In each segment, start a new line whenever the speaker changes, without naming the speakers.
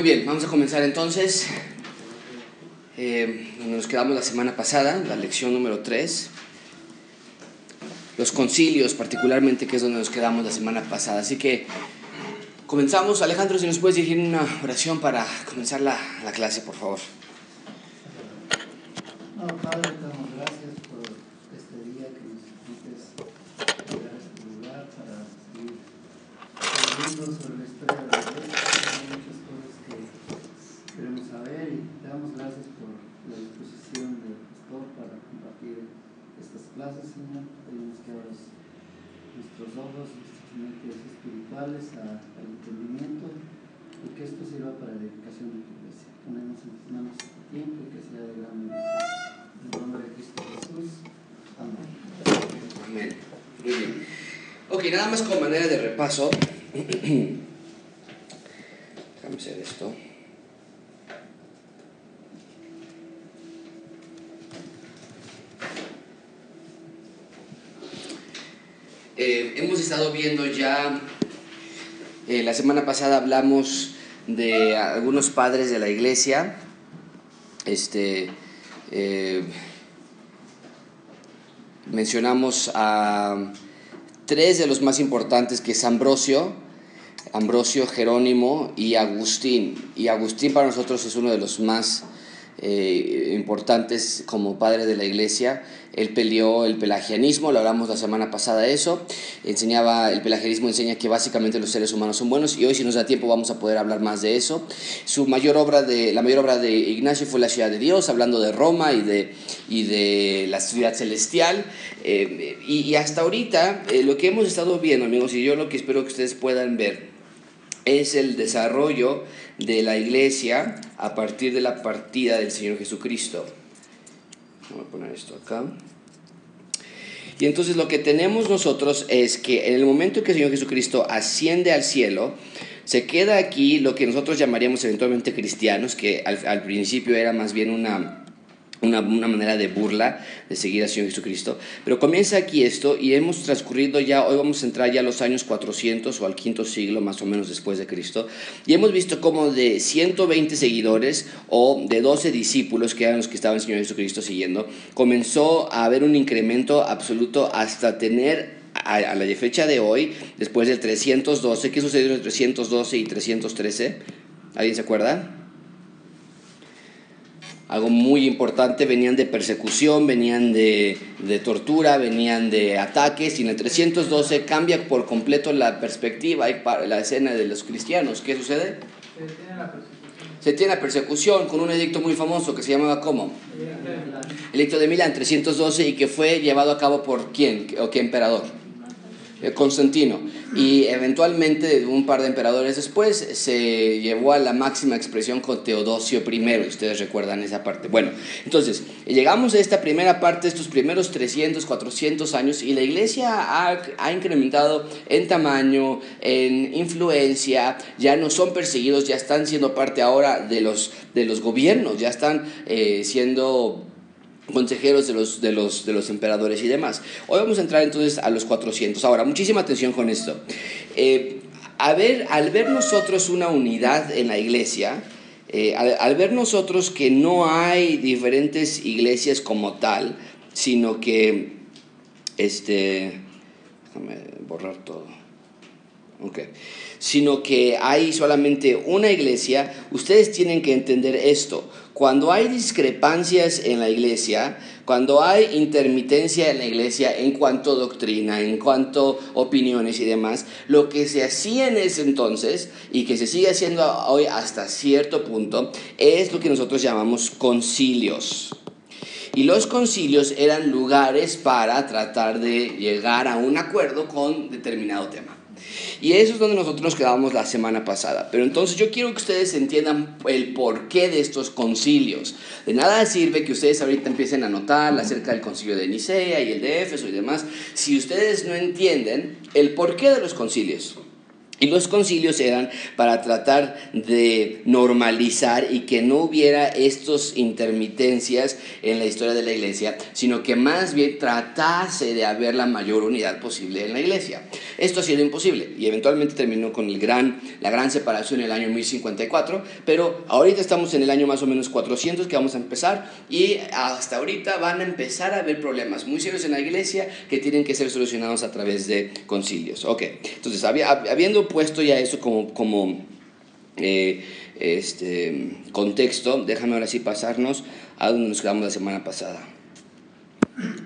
Muy bien, vamos a comenzar entonces. Eh, nos quedamos la semana pasada, la lección número 3. Los concilios, particularmente, que es donde nos quedamos la semana pasada. Así que comenzamos. Alejandro, si nos puedes dirigir una oración para comenzar la, la clase, por favor.
No, Padre, damos gracias por este día que nos permites a este lugar para seguir sobre la historia de la iglesia. Hay muchas cosas que queremos saber y te damos gracias por la disposición del pastor para compartir estas clases, Señor. Pedimos que abras nuestros ojos, nuestras mentes espirituales al entendimiento y que esto sirva para la edificación de tu iglesia. Ponemos en tus manos este tiempo y que sea de gran bendición. En el nombre de Cristo Jesús. Amén.
Amén. Muy bien. Ok, nada más como manera de repaso. Déjame hacer esto. Eh, hemos estado viendo ya, eh, la semana pasada hablamos de algunos padres de la iglesia. Este, eh, mencionamos a tres de los más importantes, que es Ambrosio, Ambrosio, Jerónimo y Agustín. Y Agustín para nosotros es uno de los más eh, importantes como padre de la iglesia. Él peleó el pelagianismo, lo hablamos la semana pasada eso. Enseñaba, el pelagianismo enseña que básicamente los seres humanos son buenos y hoy si nos da tiempo vamos a poder hablar más de eso. Su mayor obra de, la mayor obra de Ignacio fue La ciudad de Dios, hablando de Roma y de, y de la ciudad celestial. Eh, y, y hasta ahorita eh, lo que hemos estado viendo, amigos, y yo lo que espero que ustedes puedan ver, es el desarrollo de la iglesia a partir de la partida del Señor Jesucristo. Voy a poner esto acá. Y entonces lo que tenemos nosotros es que en el momento en que el Señor Jesucristo asciende al cielo, se queda aquí lo que nosotros llamaríamos eventualmente cristianos, que al, al principio era más bien una, una, una, manera de burla de seguir al Señor Jesucristo. Pero comienza aquí esto y hemos transcurrido ya, hoy vamos a entrar ya a los años 400 o al quinto siglo más o menos después de Cristo. Y hemos visto como de 120 seguidores o de 12 discípulos, que eran los que estaban el Señor Jesucristo siguiendo, comenzó a haber un incremento absoluto hasta tener a, a la fecha de hoy, después del 312, ¿qué sucedió entre 312 y 313? ¿Alguien se acuerda? Algo muy importante, venían de persecución, venían de, de, tortura, venían de ataques, y en el 312 cambia por completo la perspectiva y la escena de los cristianos. ¿Qué sucede?
Se tiene la persecución.
Se tiene la persecución con un edicto muy famoso que se llamaba ¿cómo? El edicto de Milán, 312, y que fue llevado a cabo por quién o qué emperador? Constantino. Y eventualmente, un par de emperadores después, se llevó a la máxima expresión con Teodosio I. Ustedes recuerdan esa parte. Bueno, entonces, llegamos a esta primera parte, estos primeros 300, 400 años, y la iglesia ha, ha incrementado en tamaño, en influencia, ya no son perseguidos, ya están siendo parte ahora de los, de los gobiernos, ya están eh, siendo consejeros de los, de, los, de los emperadores y demás. Hoy vamos a entrar entonces a los 400. Ahora, muchísima atención con esto. Eh, a ver, al ver nosotros una unidad en la iglesia, eh, al, al, ver nosotros que no hay diferentes iglesias como tal, sino que, este, déjame borrar todo. Sino que hay solamente una iglesia, ustedes tienen que entender esto. Cuando hay discrepancias en la iglesia, cuando hay intermitencia en la iglesia en cuanto a doctrina, en cuanto a opiniones y demás, lo que se hacía en ese entonces y que se sigue haciendo hoy hasta cierto punto es lo que nosotros llamamos concilios. Y los concilios eran lugares para tratar de llegar a un acuerdo con determinado tema. Y eso es donde nosotros nos quedábamos la semana pasada. Pero entonces yo quiero que ustedes entiendan el porqué de estos concilios. De nada sirve que ustedes ahorita empiecen a notar acerca del concilio de Nicea y el de Éfeso y demás, si ustedes no entienden el porqué de los concilios. Y los concilios eran para tratar de normalizar y que no hubiera estas intermitencias en la historia de la iglesia, sino que más bien tratase de haber la mayor unidad posible en la iglesia. Esto ha sido imposible y eventualmente terminó con el gran, la gran separación en el año 1054, pero ahorita estamos en el año más o menos 400 que vamos a empezar y hasta ahorita van a empezar a haber problemas muy serios en la iglesia que tienen que ser solucionados a través de concilios. Ok, entonces habiendo puesto ya eso como, como eh, este, contexto, déjame ahora sí pasarnos a donde nos quedamos la semana pasada.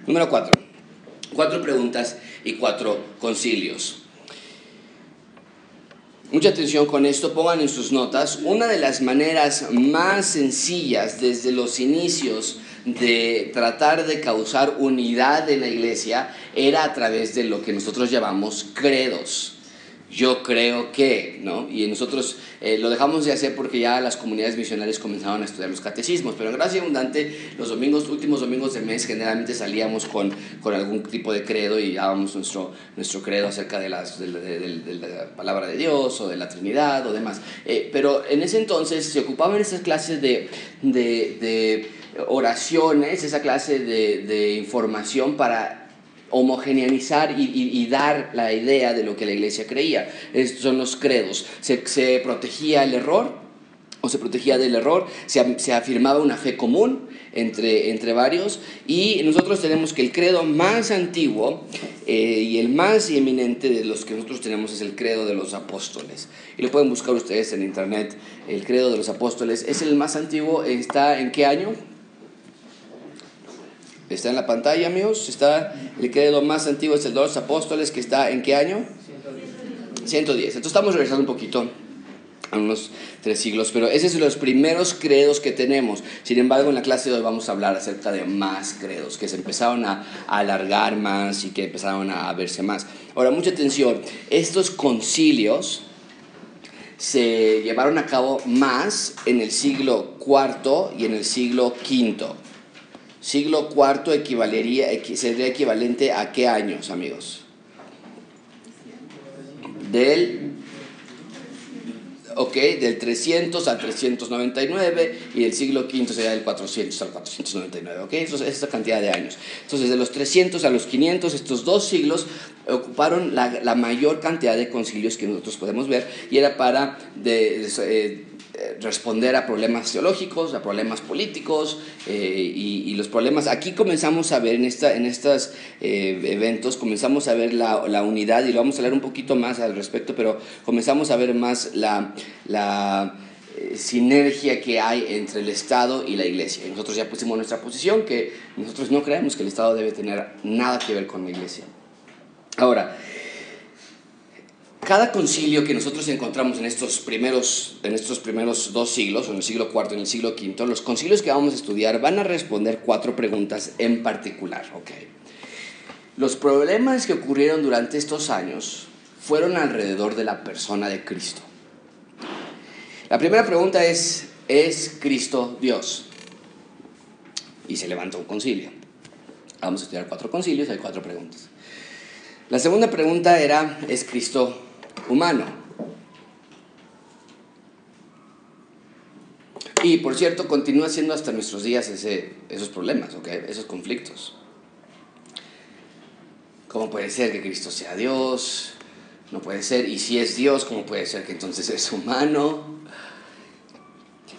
Número cuatro. Cuatro preguntas y cuatro concilios. Mucha atención con esto, pongan en sus notas. Una de las maneras más sencillas desde los inicios de tratar de causar unidad en la iglesia era a través de lo que nosotros llamamos credos yo creo que, ¿no? Y nosotros eh, lo dejamos de hacer porque ya las comunidades misionales comenzaron a estudiar los catecismos, pero en Gracia Abundante los domingos, últimos domingos del mes generalmente salíamos con, con algún tipo de credo y dábamos nuestro, nuestro credo acerca de, las, de, la palabra de Dios o de la Trinidad o demás. Eh, pero en ese entonces se ocupaban esas clases de, de oraciones, esa clase de información para homogeneizar y, dar la idea de lo que la iglesia creía. Estos son los credos. Se, protegía el error o se protegía del error, se, afirmaba una fe común entre, entre varios y nosotros tenemos que el credo más antiguo eh, y el más eminente de los que nosotros tenemos es el credo de los apóstoles. Y lo pueden buscar ustedes en internet, el credo de los apóstoles. Es el más antiguo, ¿está en qué año? Está en la pantalla, amigos. Está el credo más antiguo, es el de los apóstoles, que está en qué año? 110. 110. Entonces estamos regresando un poquito a unos tres siglos, pero esos son los primeros credos que tenemos. Sin embargo, en la clase de hoy vamos a hablar acerca de más credos, que se empezaron a alargar más y que empezaron a verse más. Ahora, mucha atención, estos concilios se llevaron a cabo más en el siglo IV y en el siglo V. Siglo IV equivalería, sería equivalente a qué años, amigos? Del, ok, del 300 al 399 y del siglo V sería del 400 al 499, ok, eso es esta cantidad de años. Entonces, de los 300 a los 500, estos dos siglos ocuparon la, la mayor cantidad de concilios que nosotros podemos ver y era para de, eh, responder a problemas teológicos, a problemas políticos eh, y, los problemas. Aquí comenzamos a ver en, esta, en estos eh, eventos, comenzamos a ver la, la, unidad y lo vamos a hablar un poquito más al respecto, pero comenzamos a ver más la, la sinergia que hay entre el Estado y la Iglesia. Nosotros ya pusimos nuestra posición que nosotros no creemos que el Estado debe tener nada que ver con la Iglesia. Ahora, cada concilio que nosotros encontramos en estos primeros, en estos primeros dos siglos, en el siglo IV y en el siglo V, los concilios que vamos a estudiar van a responder cuatro preguntas en particular. Okay. Los problemas que ocurrieron durante estos años fueron alrededor de la persona de Cristo. La primera pregunta es, ¿es Cristo Dios? Y se levanta un concilio. Vamos a estudiar cuatro concilios, hay cuatro preguntas. La segunda pregunta era, ¿es Cristo humano. Y por cierto, continúa siendo hasta nuestros días ese, esos problemas, esos conflictos. ¿Cómo puede ser que Cristo sea Dios? No puede ser. Y si es Dios, ¿cómo puede ser que entonces es humano?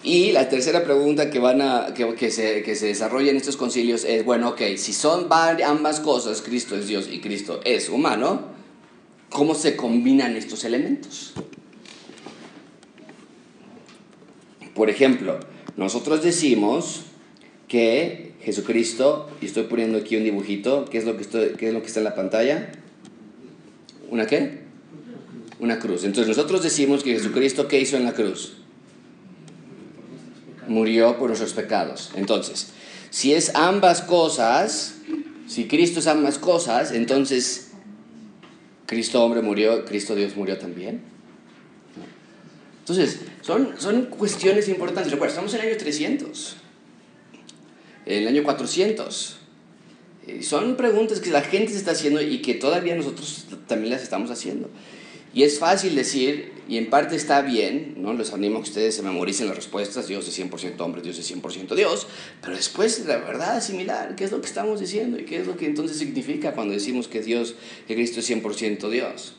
Y la tercera pregunta que, van a, que, que, se, que se desarrolla en estos concilios es, bueno, ok, si son ambas cosas, Cristo es Dios y Cristo es humano, cómo se combinan estos elementos. Por ejemplo, nosotros decimos que Jesucristo, y estoy poniendo aquí un dibujito, ¿qué es lo que, es lo que está en la pantalla? ¿Una qué? Una cruz. Entonces nosotros decimos que Jesucristo, ¿qué hizo en la cruz? Murió por nuestros pecados. Entonces, si es ambas cosas, si Cristo es ambas cosas, entonces Cristo hombre murió, Cristo Dios murió también. Entonces, son, son cuestiones importantes. Recuerda, estamos en el año 300, en el año 400. Son preguntas que la gente se está haciendo y que todavía nosotros también las estamos haciendo. Y es fácil decir, y en parte está bien, ¿no? Les animo a que ustedes se memoricen las respuestas, Dios es 100% hombre, Dios es 100% Dios, pero después la verdad es similar, ¿qué es lo que estamos diciendo? ¿Y qué es lo que entonces significa cuando decimos que Dios, que Cristo es 100% Dios?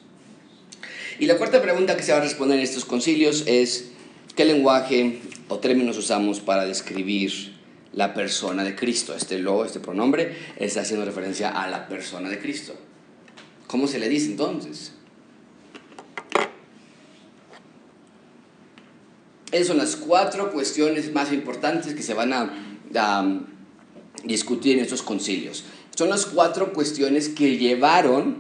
Y la cuarta pregunta que se va a responder en estos concilios es, ¿qué lenguaje o términos usamos para describir la persona de Cristo? Este lo, este pronombre, está haciendo referencia a la persona de Cristo. ¿Cómo se le dice entonces? Esas son las cuatro cuestiones más importantes que se van a, a discutir en estos concilios. Son las cuatro cuestiones que llevaron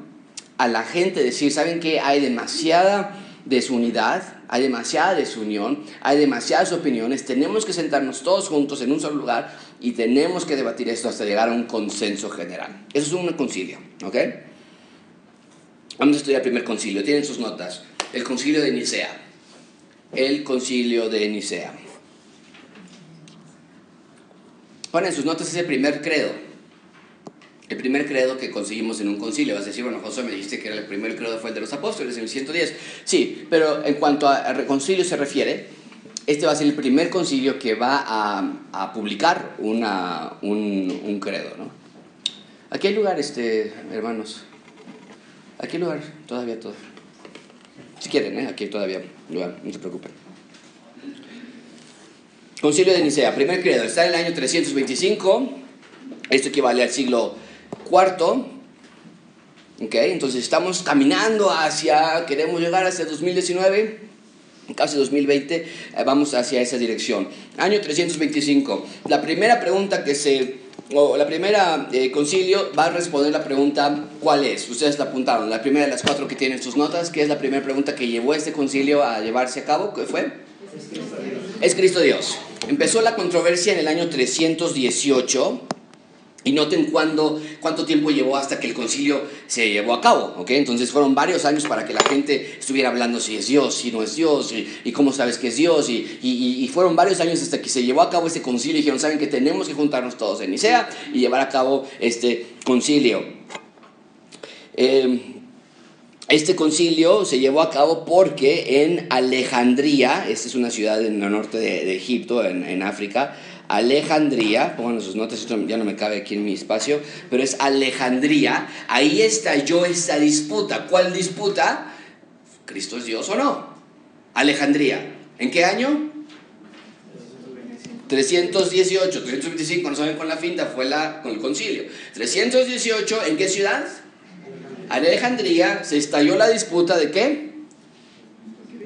a la gente a decir, ¿saben qué? Hay demasiada desunidad, hay demasiada desunión, hay demasiadas opiniones, tenemos que sentarnos todos juntos en un solo lugar y tenemos que debatir esto hasta llegar a un consenso general. Eso es un concilio, ¿ok? Vamos a estudiar el primer concilio, tienen sus notas. El concilio de Nicea. El concilio de Nicea. Ponen sus notas ese primer credo. El primer credo que conseguimos en un concilio. Vas a decir, bueno, José me dijiste que era el primer credo fue el de los apóstoles en el 110. Sí, pero en cuanto a concilio se refiere, este va a ser el primer concilio que va a, a publicar un, un, credo. ¿no? Aquí hay lugar, este, hermanos. Aquí hay lugar, todavía todo. Si quieren, ¿eh? aquí todavía no se preocupen. Concilio de Nicea, primer credo, está en el año 325. Esto equivale al siglo Cuarto, okay, entonces estamos caminando hacia, queremos llegar hacia 2019, casi 2020, eh, vamos hacia esa dirección. Año 325. La primera pregunta que se, o la primera eh, concilio va a responder la pregunta, ¿cuál es? Ustedes la apuntaron, la primera de las cuatro que tienen sus notas, ¿qué es la primera pregunta que llevó este concilio a llevarse a cabo? ¿Qué fue? Es Cristo Dios. Empezó la controversia en el año 318 y noten cuándo, cuánto tiempo llevó hasta que el concilio se llevó a cabo, ¿ok? Entonces fueron varios años para que la gente estuviera hablando si es Dios, si no es Dios, y, cómo sabes que es Dios, y, fueron varios años hasta que se llevó a cabo ese concilio y dijeron, saben que tenemos que juntarnos todos en Nicea y llevar a cabo este concilio. Eh, este concilio se llevó a cabo porque en Alejandría, esta es una ciudad en el norte de, Egipto, en África, Alejandría, pongan sus notas, ya no me cabe aquí en mi espacio, pero es Alejandría, ahí estalló esta disputa. ¿Cuál disputa? ¿Cristo es Dios o no? Alejandría. ¿En qué año? 318, 325, no saben con la finta, fue la, con el concilio. 318, ¿en qué ciudad? Alejandría, se estalló la disputa de qué?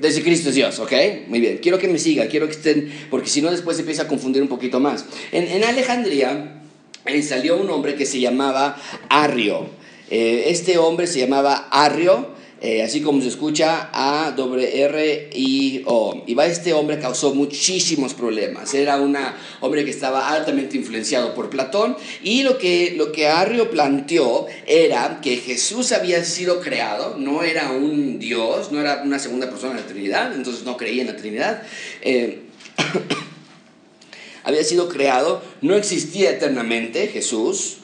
Desde Cristo es Dios, ¿ok? Muy bien. Quiero que me siga, quiero que estén, porque si no después se empieza a confundir un poquito más. En, Alejandría eh, salió un hombre que se llamaba Arrio. Eh, este hombre se llamaba Arrio eh, así como se escucha A R I O. Y este hombre causó muchísimos problemas. Era un hombre que estaba altamente influenciado por Platón y lo que lo que Arrio planteó era que Jesús había sido creado, no era un Dios, no era una segunda persona de la Trinidad, entonces no creía en la Trinidad. Eh, había sido creado, no existía eternamente Jesús,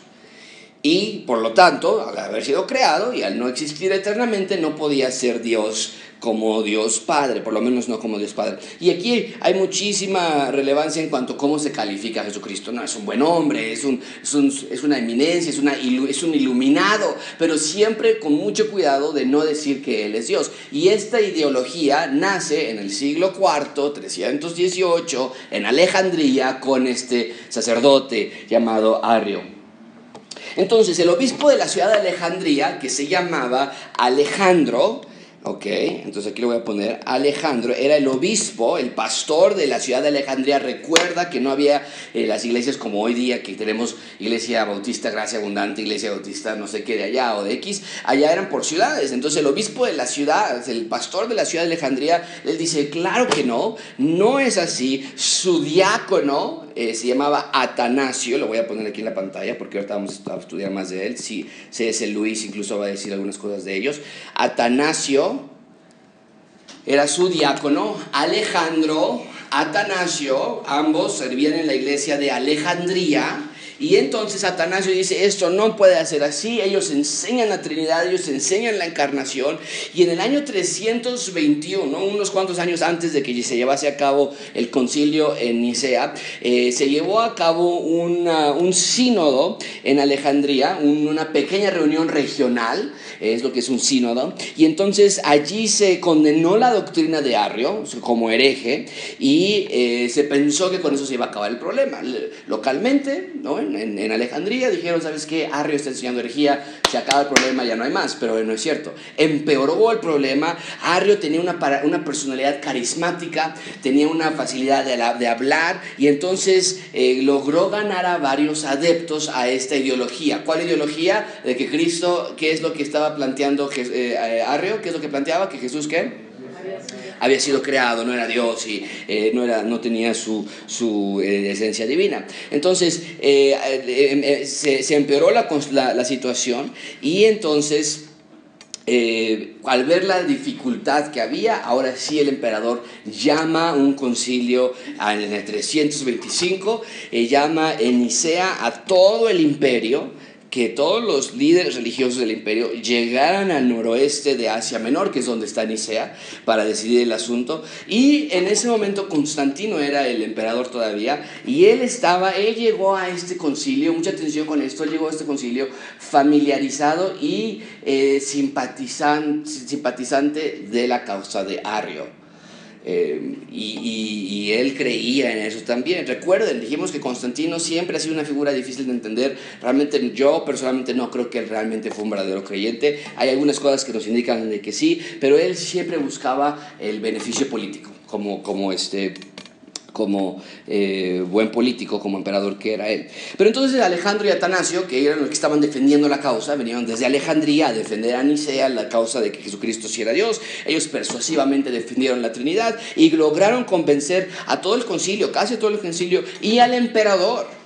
y por lo tanto, al haber sido creado y al no existir eternamente, no podía ser Dios como Dios Padre, por lo menos no como Dios Padre. Y aquí hay muchísima relevancia en cuanto a cómo se califica a Jesucristo. No, es un buen hombre, es, un, es, un, es una eminencia, es, una, es un iluminado, pero siempre con mucho cuidado de no decir que Él es Dios. Y esta ideología nace en el siglo IV, 318, en Alejandría, con este sacerdote llamado Arrio. Entonces, el obispo de la ciudad de Alejandría, que se llamaba Alejandro, Ok, entonces aquí lo voy a poner. Alejandro era el obispo, el pastor de la ciudad de Alejandría. Recuerda que no había eh, las iglesias como hoy día, que tenemos iglesia bautista, gracia abundante, iglesia bautista, no sé qué de allá o de X. Allá eran por ciudades. Entonces el obispo de la ciudad, el pastor de la ciudad de Alejandría, él dice, claro que no, no es así. Su diácono eh, se llamaba Atanasio, lo voy a poner aquí en la pantalla porque ahorita vamos a estudiar más de él. Si C.S. Luis incluso va a decir algunas cosas de ellos. Atanasio era su diácono, Alejandro, Atanasio, ambos servían en la iglesia de Alejandría Y entonces Atanasio dice, esto no puede ser así, ellos enseñan la Trinidad, ellos enseñan la encarnación, y en el año 321, unos cuantos años antes de que se llevase a cabo el concilio en Nicea, eh, se llevó a cabo un sínodo en Alejandría, una pequeña reunión regional, es lo que es un sínodo, y entonces allí se condenó la doctrina de Arrio como hereje, y eh, se pensó que con eso se iba a acabar el problema. Localmente, ¿no? En, Alejandría, dijeron, ¿sabes qué? Arrio está enseñando herejía, se acaba el problema, ya no hay más, pero no es cierto. Empeoró el problema, Arrio tenía una, una personalidad carismática, tenía una facilidad de, hablar, y entonces eh, logró ganar a varios adeptos a esta ideología. ¿Cuál ideología? De que Cristo, ¿qué es lo que estaba planteando eh, Arrio? ¿Qué es lo que planteaba? ¿Que Jesús qué? Había sido creado, no era Dios y eh, no, era, no tenía su, su eh, esencia divina. Entonces eh, se, empeoró la, la, situación y entonces... al ver la dificultad que había, ahora sí el emperador llama un concilio en el 325, llama en Nicea a todo el imperio, que todos los líderes religiosos del imperio llegaran al noroeste de Asia Menor, que es donde está Nicea, para decidir el asunto. Y en ese momento Constantino era el emperador todavía, y él estaba, él llegó a este concilio, mucha atención con esto, él llegó a este concilio familiarizado y eh, simpatizante de la causa de Arrio. Eh, y, él creía en eso también. Recuerden, dijimos que Constantino siempre ha sido una figura difícil de entender. Realmente yo personalmente no creo que él realmente fue un verdadero creyente. Hay algunas cosas que nos indican de que sí, pero él siempre buscaba el beneficio político, como, como este como eh, buen político, como emperador que era él. Pero entonces Alejandro y Atanasio, que eran los que estaban defendiendo la causa, venían desde Alejandría a defender a Nicea la causa de que Jesucristo sí era Dios. Ellos persuasivamente defendieron la Trinidad y lograron convencer a todo el concilio, casi todo el concilio, y al emperador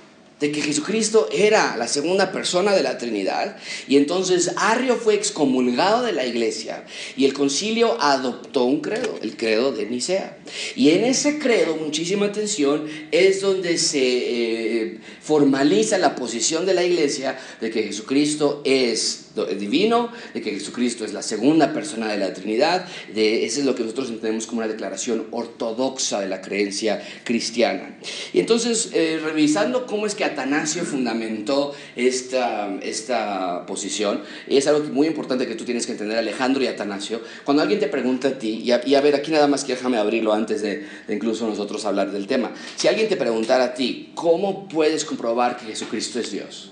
de que Jesucristo era la segunda persona de la Trinidad y entonces Arrio fue excomulgado de la iglesia y el concilio adoptó un credo, el credo de Nicea. Y en ese credo, muchísima atención, es donde se eh, formaliza la posición de la iglesia de que Jesucristo es divino, de que Jesucristo es la segunda persona de la Trinidad, de, eso es lo que nosotros entendemos como una declaración ortodoxa de la creencia cristiana. Y entonces, eh, revisando cómo es que Atanasio fundamentó esta, esta posición, es algo muy importante que tú tienes que entender, Alejandro y Atanasio, cuando alguien te pregunta a ti, y a, ver, aquí nada más que déjame abrirlo antes de, de incluso nosotros hablar del tema, si alguien te preguntara a ti, ¿cómo puedes comprobar que Jesucristo es Dios?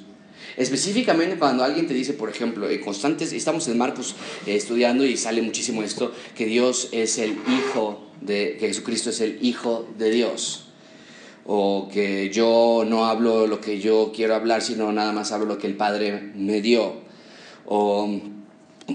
Específicamente cuando alguien te dice, por ejemplo, en constantes, estamos en Marcos eh, estudiando y sale muchísimo esto, que Dios es el Hijo de, que Jesucristo es el Hijo de Dios. O que yo no hablo lo que yo quiero hablar, sino nada más hablo lo que el Padre me dio. O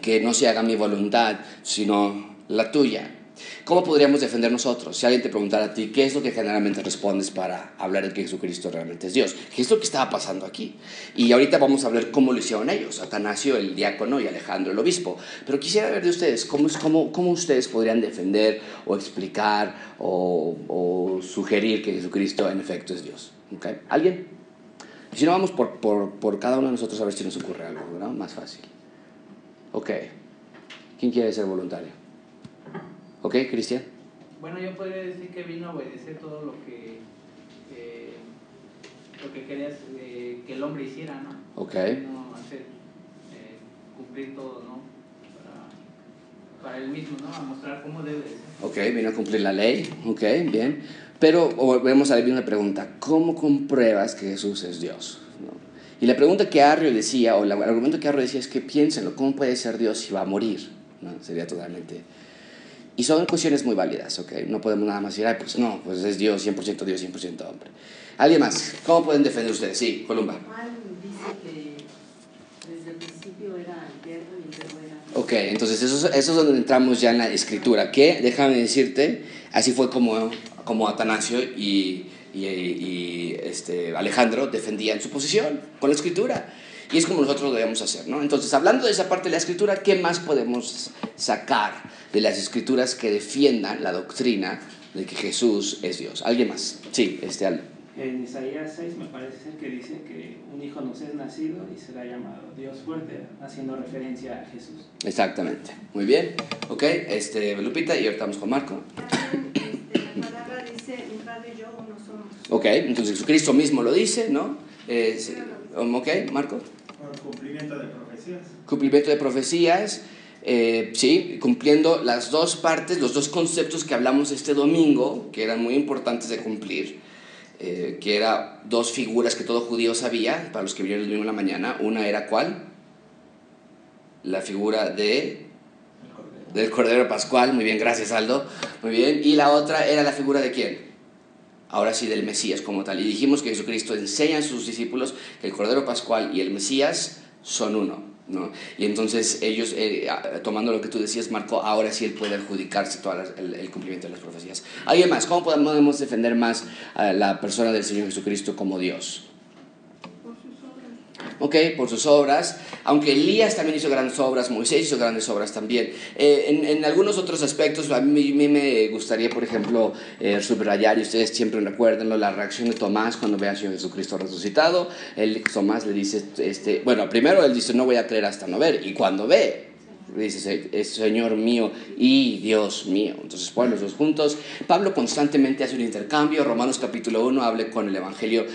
que no se haga mi voluntad, sino la tuya. ¿Cómo podríamos defender nosotros? Si alguien te preguntara a ti, ¿qué es lo que generalmente respondes para hablar de que Jesucristo realmente es Dios? ¿Qué es lo que estaba pasando aquí? Y ahorita vamos a ver cómo lo hicieron ellos, Atanasio el diácono y Alejandro el obispo. Pero quisiera ver de ustedes, ¿cómo, cómo, cómo ustedes podrían defender o explicar o, sugerir que Jesucristo en efecto es Dios? ¿Okay? ¿Alguien? Y si no, vamos por, por, por, cada uno de nosotros a ver si nos ocurre algo, ¿no? Más fácil. Ok. ¿Quién quiere ser voluntario? ¿Ok, Cristian?
Bueno, yo podría decir que vino a obedecer todo lo que, eh, lo que querías eh, que el hombre hiciera, ¿no?
Ok.
No hacer, eh, cumplir todo, ¿no? Para, para él mismo, ¿no? A mostrar cómo debe ser.
Ok, vino a cumplir la ley, ok, bien. Pero volvemos a ver una pregunta, ¿cómo compruebas que Jesús es Dios? Y la pregunta que Arrio decía, o el argumento que Arrio decía es que piénsenlo, ¿cómo puede ser Dios si va a morir? ¿No? Sería totalmente y son cuestiones muy válidas, ¿ok? No podemos nada más decir, ay, pues no, pues es Dios 100% Dios, 100% hombre. ¿Alguien más? ¿Cómo pueden defender ustedes? Sí, Columba.
dice que desde el principio era eterno y era...
Ok, entonces eso, eso es donde entramos ya en la escritura, que déjame decirte, así fue como, como Atanasio y, y, y este, Alejandro defendían su posición con la escritura. Y es como nosotros lo debemos hacer, ¿no? Entonces, hablando de esa parte de la escritura, ¿qué más podemos sacar de las escrituras que defiendan la doctrina de que Jesús es Dios? ¿Alguien más? Sí, este,
En Isaías 6 me parece ser que dice que un hijo nos es nacido y será llamado Dios fuerte, haciendo referencia a Jesús.
Exactamente. Muy bien. Ok, este, Lupita, y ahorita vamos con Marco.
Este, la palabra dice, mi padre y yo uno somos.
Ok, entonces Jesucristo mismo lo dice, ¿no? Eh, sí. Ok, Marco.
Cumplimiento de profecías.
Cumplimiento de profecías. eh, sí, cumpliendo las dos partes, los dos conceptos que hablamos este domingo, que eran muy importantes de cumplir, eh, que eran dos figuras que todo judío sabía, para los que vinieron el domingo en la mañana. Una era cuál? La figura de del Cordero Pascual, muy bien, gracias Aldo, muy bien. Y la otra era la figura de quién? Ahora sí, del Mesías como tal. Y dijimos que Jesucristo enseña a sus discípulos que el Cordero Pascual y el Mesías son uno. ¿no? Y entonces ellos, eh, tomando lo que tú decías, Marco, ahora sí él puede adjudicarse todo el, cumplimiento de las profecías. ¿Alguien más? ¿Cómo podemos defender más a la persona del Señor Jesucristo como Dios? ¿Ok? Por sus obras, aunque Elías también hizo grandes obras, Moisés hizo grandes obras también. Eh, en, algunos otros aspectos, a mí, me gustaría, por ejemplo, eh, subrayar, y ustedes siempre recuerden la reacción de Tomás cuando ve a Jesucristo resucitado. Él, Tomás le dice, este, bueno, primero él dice, no voy a creer hasta no ver, y cuando ve, dice, es Señor mío y Dios mío. Entonces ponen los dos juntos. Pablo constantemente hace un intercambio. Romanos capítulo 1 habla con el Evangelio.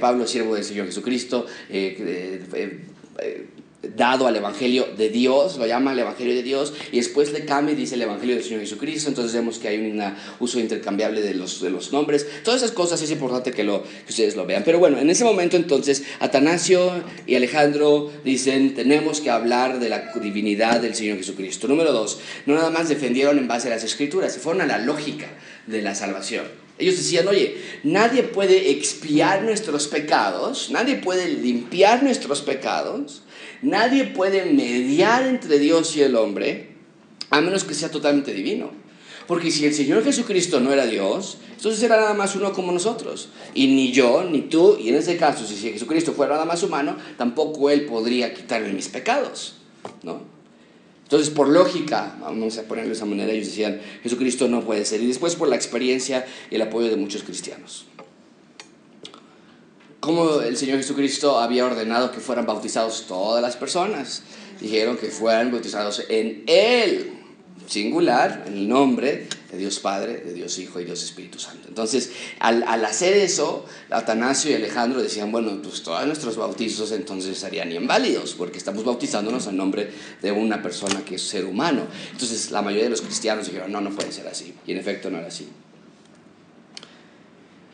Pablo, siervo del Señor Jesucristo, eh, eh, eh, dado al Evangelio de Dios, lo llama el Evangelio de Dios, y después le cambia y dice el Evangelio del Señor Jesucristo, entonces vemos que hay un uso intercambiable de los, de los nombres. Todas esas cosas es importante que, lo, que ustedes lo vean. Pero bueno, en ese momento entonces Atanasio y Alejandro dicen, tenemos que hablar de la divinidad del Señor Jesucristo. Número dos, no nada más defendieron en base a las escrituras, se fueron a la lógica de la salvación. Ellos decían, oye, nadie puede expiar nuestros pecados, nadie puede limpiar nuestros pecados, nadie puede mediar entre Dios y el hombre, a menos que sea totalmente divino. Porque si el Señor Jesucristo no era Dios, entonces era nada más uno como nosotros. Y ni yo, ni tú, y en ese caso, si Jesucristo fuera nada más humano, tampoco Él podría quitarme mis pecados. ¿no? Entonces, por lógica, vamos a ponerlo de esa manera, ellos decían, Jesucristo no puede ser. Y después por la experiencia y el apoyo de muchos cristianos. Como el Señor Jesucristo había ordenado que fueran bautizados todas las personas. Dijeron que fueran bautizados en Él, singular, en el nombre de Dios Padre, de Dios Hijo y Dios Espíritu Santo. Entonces, al, hacer eso, Atanasio y Alejandro decían, bueno, pues todos nuestros bautizos entonces serían inválidos, porque estamos bautizándonos en nombre de una persona que es ser humano. Entonces, la mayoría de los cristianos dijeron, no, no puede ser así. Y en efecto no era así.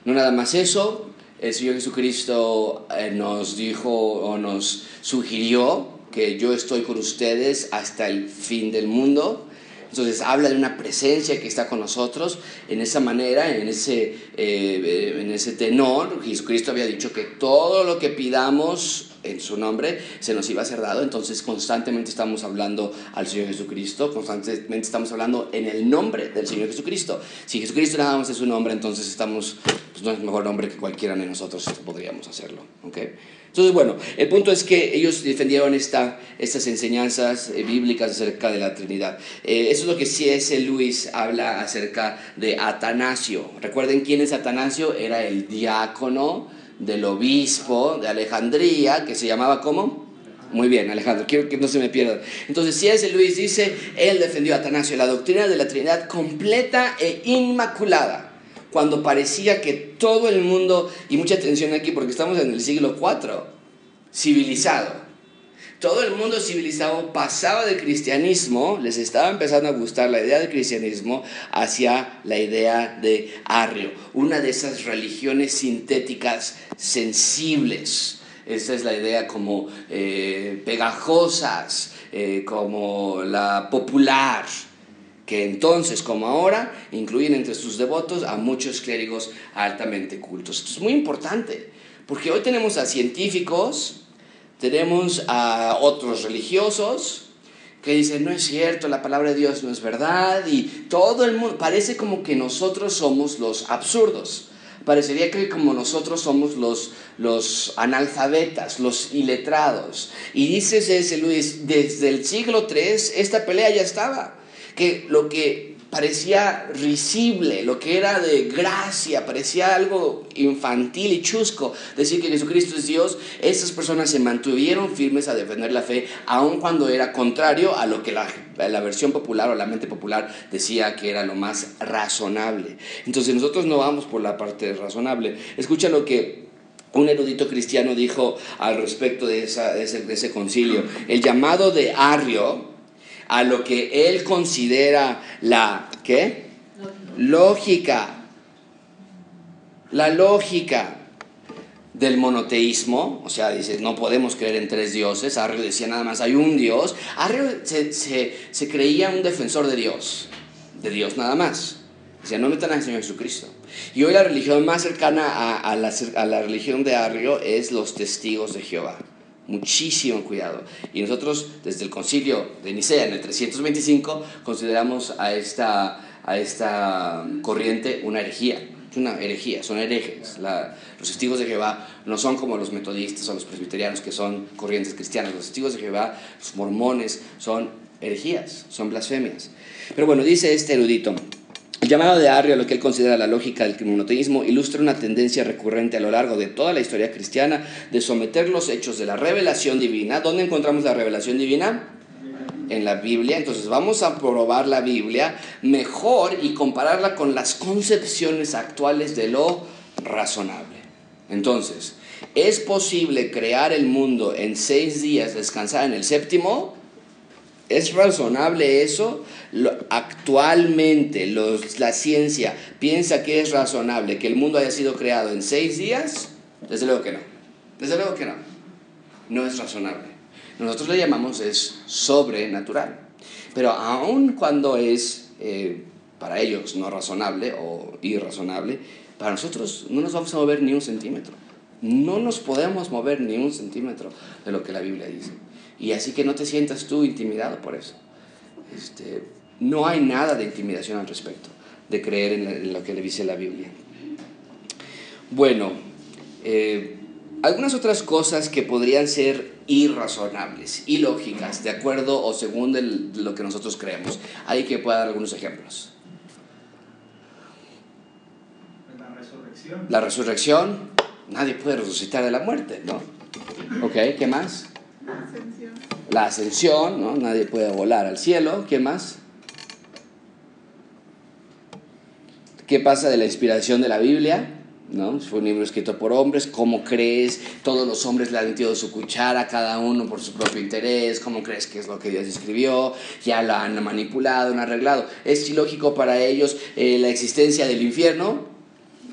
No nada más eso, el Señor Jesucristo eh, nos dijo o nos sugirió que yo estoy con ustedes hasta el fin del mundo. Entonces habla de una presencia que está con nosotros en esa manera, en ese, eh, en ese tenor. Jesucristo había dicho que todo lo que pidamos en su nombre se nos iba a ser dado. Entonces constantemente estamos hablando al Señor Jesucristo, constantemente estamos hablando en el nombre del Señor Jesucristo. Si Jesucristo nada más es su nombre, entonces estamos, pues no es mejor nombre que cualquiera de nosotros podríamos hacerlo. ¿okay? Entonces, bueno, el punto es que ellos defendieron esta, estas enseñanzas eh, bíblicas acerca de la Trinidad. Eh, eso es lo que C.S. Lewis habla acerca de Atanasio. ¿Recuerden quién es Atanasio? Era el diácono del obispo de Alejandría, que se llamaba ¿cómo? Muy bien, Alejandro, quiero que no se me pierdan. Entonces, C.S. Lewis dice, él defendió a Atanasio, la doctrina de la Trinidad completa e inmaculada cuando parecía que todo el mundo, y mucha atención aquí porque estamos en el siglo IV, civilizado, todo el mundo civilizado pasaba del cristianismo, les estaba empezando a gustar la idea del cristianismo hacia la idea de arrio, una de esas religiones sintéticas sensibles. Esta es la idea como eh, pegajosas, eh, como la popular, que entonces como ahora incluyen entre sus devotos a muchos clérigos altamente cultos. Esto es muy importante, porque hoy tenemos a científicos, tenemos a otros religiosos que dicen, no es cierto, la palabra de Dios no es verdad, y todo el mundo, parece como que nosotros somos los absurdos. Parecería que como nosotros somos los, los analfabetas, los iletrados. Y dice C.S. Luis, desde el siglo III esta pelea ya estaba que lo que parecía risible, lo que era de gracia, parecía algo infantil y chusco decir que Jesucristo es Dios, esas personas se mantuvieron firmes a defender la fe, aun cuando era contrario a lo que la, la versión popular o la mente popular decía que era lo más razonable. Entonces nosotros no vamos por la parte razonable. Escucha lo que un erudito cristiano dijo al respecto de, esa, de, ese, de ese concilio. El llamado de Arrio, a lo que él considera la ¿qué? Lógica. La lógica del monoteísmo, o sea, dice, no podemos creer en tres dioses, Arrio decía nada más, hay un Dios, Arrio se, creía un defensor de Dios, de Dios nada más, decía, no metan al Señor Jesucristo. Y hoy la religión más cercana a, la, a la religión de Arrio es los testigos de Jehová. Muchísimo cuidado. Y nosotros, desde el concilio de Nicea en el 325, consideramos a esta, a esta corriente una herejía. Una herejía, son herejes. Los testigos de Jehová no son como los metodistas o los presbiterianos, que son corrientes cristianas. Los testigos de Jehová, los mormones, son herejías, son blasfemias. Pero bueno, dice este erudito. El llamado de Arrio a lo que él considera la lógica del monoteísmo ilustra una tendencia recurrente a lo largo de toda la historia cristiana de someter los hechos de la revelación divina. ¿Dónde encontramos la revelación divina? En la Biblia. Entonces vamos a probar la Biblia mejor y compararla con las concepciones actuales de lo razonable. Entonces, ¿es posible crear el mundo en seis días, descansar en el séptimo? ¿Es razonable eso? Actualmente la ciencia piensa que es razonable que el mundo haya sido creado en seis días. Desde luego que no. Desde luego que no. No es razonable. Nosotros le llamamos es sobrenatural. Pero aun cuando es eh, para ellos no razonable o irrazonable, para nosotros no nos vamos a mover ni un centímetro. No nos podemos mover ni un centímetro de lo que la Biblia dice. Y así que no te sientas tú intimidado por eso. Este, no hay nada de intimidación al respecto, de creer en, la, en lo que le dice la Biblia. Bueno, eh, algunas otras cosas que podrían ser irrazonables, ilógicas, de acuerdo o según lo que nosotros creemos. Hay que pueda dar algunos ejemplos.
La resurrección.
La resurrección, nadie puede resucitar de la muerte, ¿no? Ok, ¿qué más? La ascensión. ¿no? Nadie puede volar al cielo. ¿Qué más? ¿Qué pasa de la inspiración de la Biblia? ¿No? Fue un libro escrito por hombres. ¿Cómo crees? Todos los hombres le han metido su cuchara, cada uno por su propio interés. ¿Cómo crees que es lo que Dios escribió? Ya lo han manipulado, han arreglado. ¿Es ilógico para ellos eh, la existencia del infierno?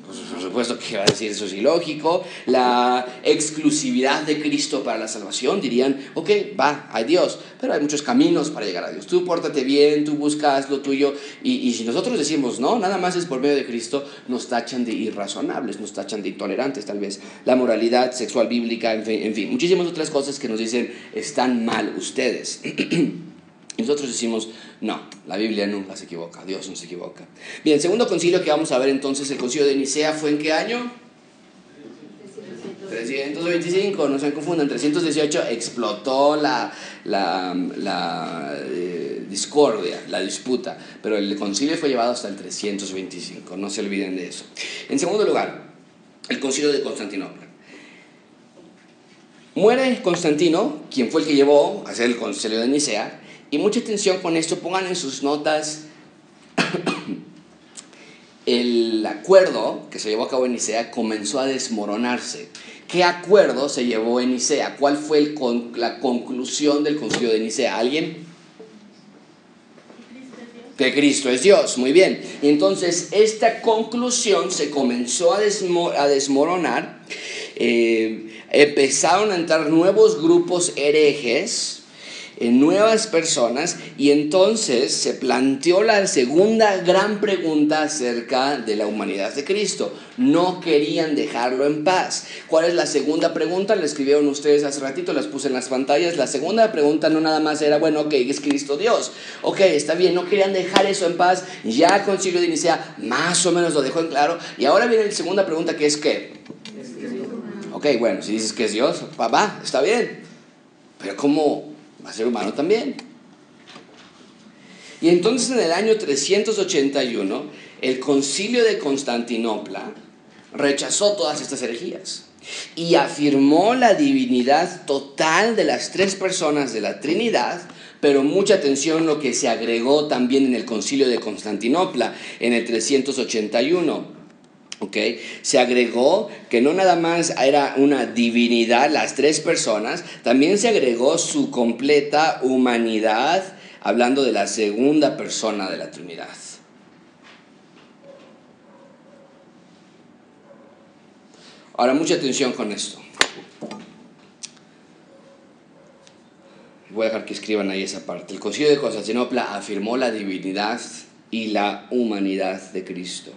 Pues por supuesto que va a decir eso es ilógico. La exclusividad de Cristo para la salvación, dirían, ok, va, hay Dios, pero hay muchos caminos para llegar a Dios. Tú pórtate bien, tú buscas lo tuyo, y, y si nosotros decimos, no, nada más es por medio de Cristo, nos tachan de irrazonables, nos tachan de intolerantes tal vez. La moralidad sexual bíblica, en fin, en fin muchísimas otras cosas que nos dicen, están mal ustedes. Nosotros decimos, no, la Biblia nunca se equivoca, Dios no se equivoca. Bien, segundo concilio que vamos a ver entonces, el concilio de Nicea, ¿fue en qué año? 325, no se confundan, 318 explotó la eh, discordia, la disputa, pero el concilio fue llevado hasta el 325, no se olviden de eso. En segundo lugar, el concilio de Constantinopla. Muere Constantino, quien fue el que llevó a hacer el concilio de Nicea, y mucha atención con esto, pongan en sus notas el acuerdo que se llevó a cabo en Nicea comenzó a desmoronarse. ¿Qué acuerdo se llevó en Nicea? ¿Cuál fue la conclusión del concilio de Nicea? ¿Alguien? Que Cristo es Dios, muy bien. Y entonces esta conclusión se comenzó a desmoronar. Eh, empezaron a entrar nuevos grupos herejes en nuevas personas y entonces se planteó la segunda gran pregunta acerca de la humanidad de Cristo. No querían dejarlo en paz. ¿Cuál es la segunda pregunta? La escribieron ustedes hace ratito, las puse en las pantallas. La segunda pregunta no nada más era, bueno, ok, es Cristo Dios. Ok, está bien, no querían dejar eso en paz. Ya Concilio de Nicea más o menos lo dejó en claro. Y ahora viene la segunda pregunta que es ¿qué? Ok, bueno, si dices que es Dios, va está bien. Pero ¿cómo va a ser humano también. Y entonces en el año 381, el concilio de Constantinopla rechazó todas estas herejías y afirmó la divinidad total de las tres personas de la Trinidad, pero mucha atención lo que se agregó también en el concilio de Constantinopla en el 381. ¿Okay? Se agregó que no nada más era una divinidad las tres personas, también se agregó su completa humanidad, hablando de la segunda persona de la Trinidad. Ahora, mucha atención con esto. Voy a dejar que escriban ahí esa parte. El concilio de Constantinopla afirmó la divinidad y la humanidad de Cristo.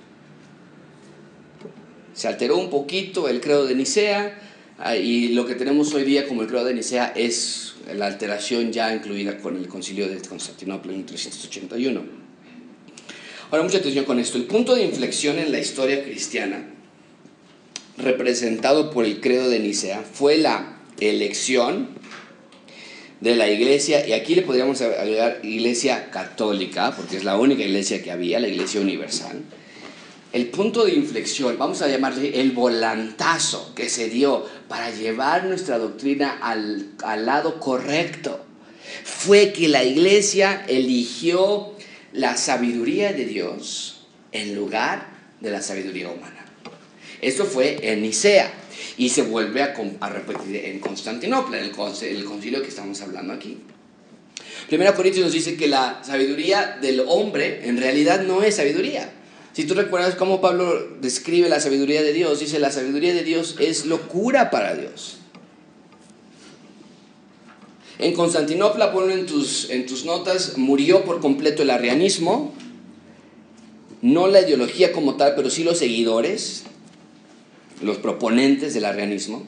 Se alteró un poquito el credo de Nicea ah, y lo que tenemos hoy día como el credo de Nicea es la alteración ya incluida con el concilio de Constantinopla en 381. Ahora, mucha atención con esto. El punto de inflexión en la historia cristiana representado por el credo de Nicea fue la elección de la iglesia, y aquí le podríamos agregar iglesia católica, porque es la única iglesia que había, la iglesia universal. El punto de inflexión, vamos a llamarle el volantazo que se dio para llevar nuestra doctrina al, al lado correcto, fue que la iglesia eligió la sabiduría de Dios en lugar de la sabiduría humana. Esto fue en Nicea y se vuelve a, repetir en Constantinopla, en el, el concilio que estamos hablando aquí. Primera Corintios nos dice que la sabiduría del hombre en realidad no es sabiduría. Si tú recuerdas cómo Pablo describe la sabiduría de Dios, dice la sabiduría de Dios es locura para Dios. En Constantinopla, ponlo en tus, en tus notas, murió por completo el arrianismo, no la ideología como tal, pero sí los seguidores los proponentes del arrianismo,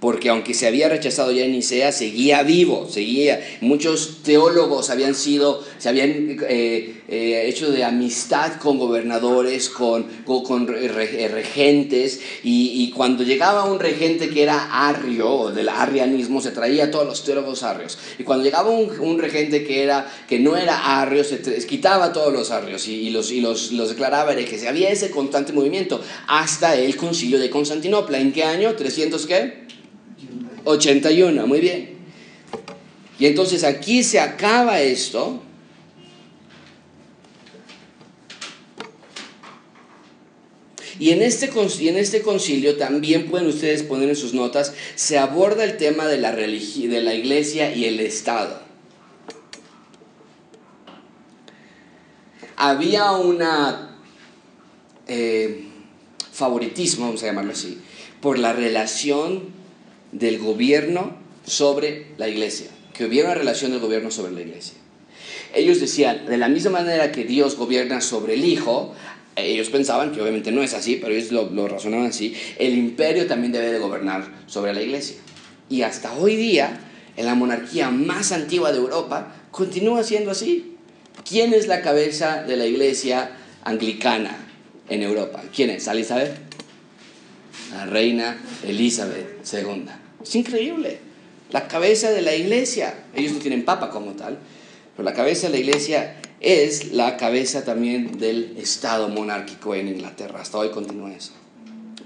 porque aunque se había rechazado ya en Nicea, seguía vivo, seguía. Muchos teólogos habían sido, se habían eh, eh, hecho de amistad con gobernadores, con, con, regentes, y, cuando llegaba un regente que era arrio, del arrianismo, se traía a todos los teólogos arrios. Y cuando llegaba un, regente que, era, que no era arrio, se quitaba a todos los arrios y, los, y los, los declaraba se Había ese constante movimiento hasta el concilio de Constantinopla. ¿En qué año? ¿300 qué? 81, muy bien. Y entonces aquí se acaba esto. Y en, este, en este concilio también pueden ustedes poner en sus notas, se aborda el tema de la, de la iglesia y el Estado. Había una eh, favoritismo, vamos a llamarlo así, por la relación del gobierno sobre la iglesia, que hubiera una relación del gobierno sobre la iglesia. Ellos decían, de la misma manera que Dios gobierna sobre el Hijo, ellos pensaban que obviamente no es así, pero ellos lo, lo razonaban así, el imperio también debe de gobernar sobre la iglesia. Y hasta hoy día, en la monarquía más antigua de Europa, continúa siendo así. ¿Quién es la cabeza de la iglesia anglicana en Europa? ¿Quién es? ¿Elizabeth? La reina Elizabeth II. Es increíble. La cabeza de la iglesia, ellos no tienen papa como tal, pero la cabeza de la iglesia es la cabeza también del Estado monárquico en Inglaterra. Hasta hoy continúa eso.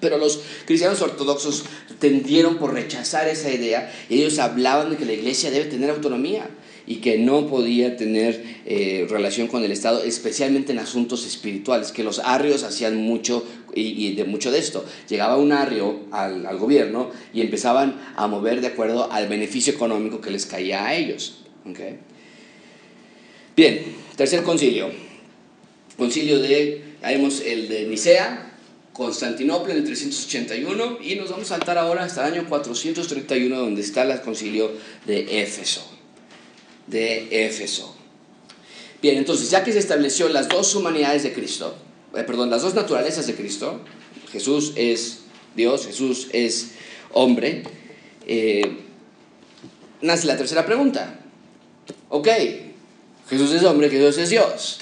Pero los cristianos ortodoxos tendieron por rechazar esa idea y ellos hablaban de que la iglesia debe tener autonomía y que no podía tener eh, relación con el Estado, especialmente en asuntos espirituales, que los arrios hacían mucho y, de mucho de esto. Llegaba un arrio al, gobierno y empezaban a mover de acuerdo al beneficio económico que les caía a ellos. ¿okay? Bien, tercer concilio. Concilio de, haremos el de Nicea, Constantinopla en el 381 y nos vamos a saltar ahora hasta el año 431 donde está el concilio de Éfeso de Éfeso. Bien, entonces ya que se estableció las dos humanidades de Cristo, eh, perdón, las dos naturalezas de Cristo, Jesús es Dios, Jesús es hombre, eh, nace la tercera pregunta. Ok, Jesús es hombre, Jesús es Dios.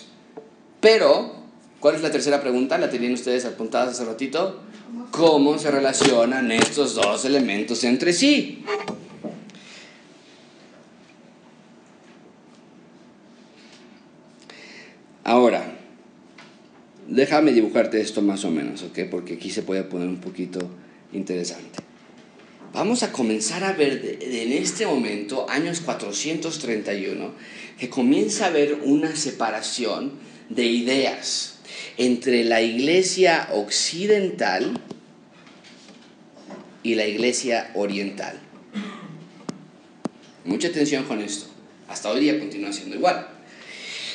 Pero, ¿cuál es la tercera pregunta? La tenían ustedes apuntadas hace ratito. ¿Cómo se relacionan estos dos elementos entre sí? Déjame dibujarte esto más o menos, ¿ok? Porque aquí se puede poner un poquito interesante. Vamos a comenzar a ver en este momento, años 431, que comienza a haber una separación de ideas entre la iglesia occidental y la iglesia oriental. Mucha atención con esto. Hasta hoy día continúa siendo igual.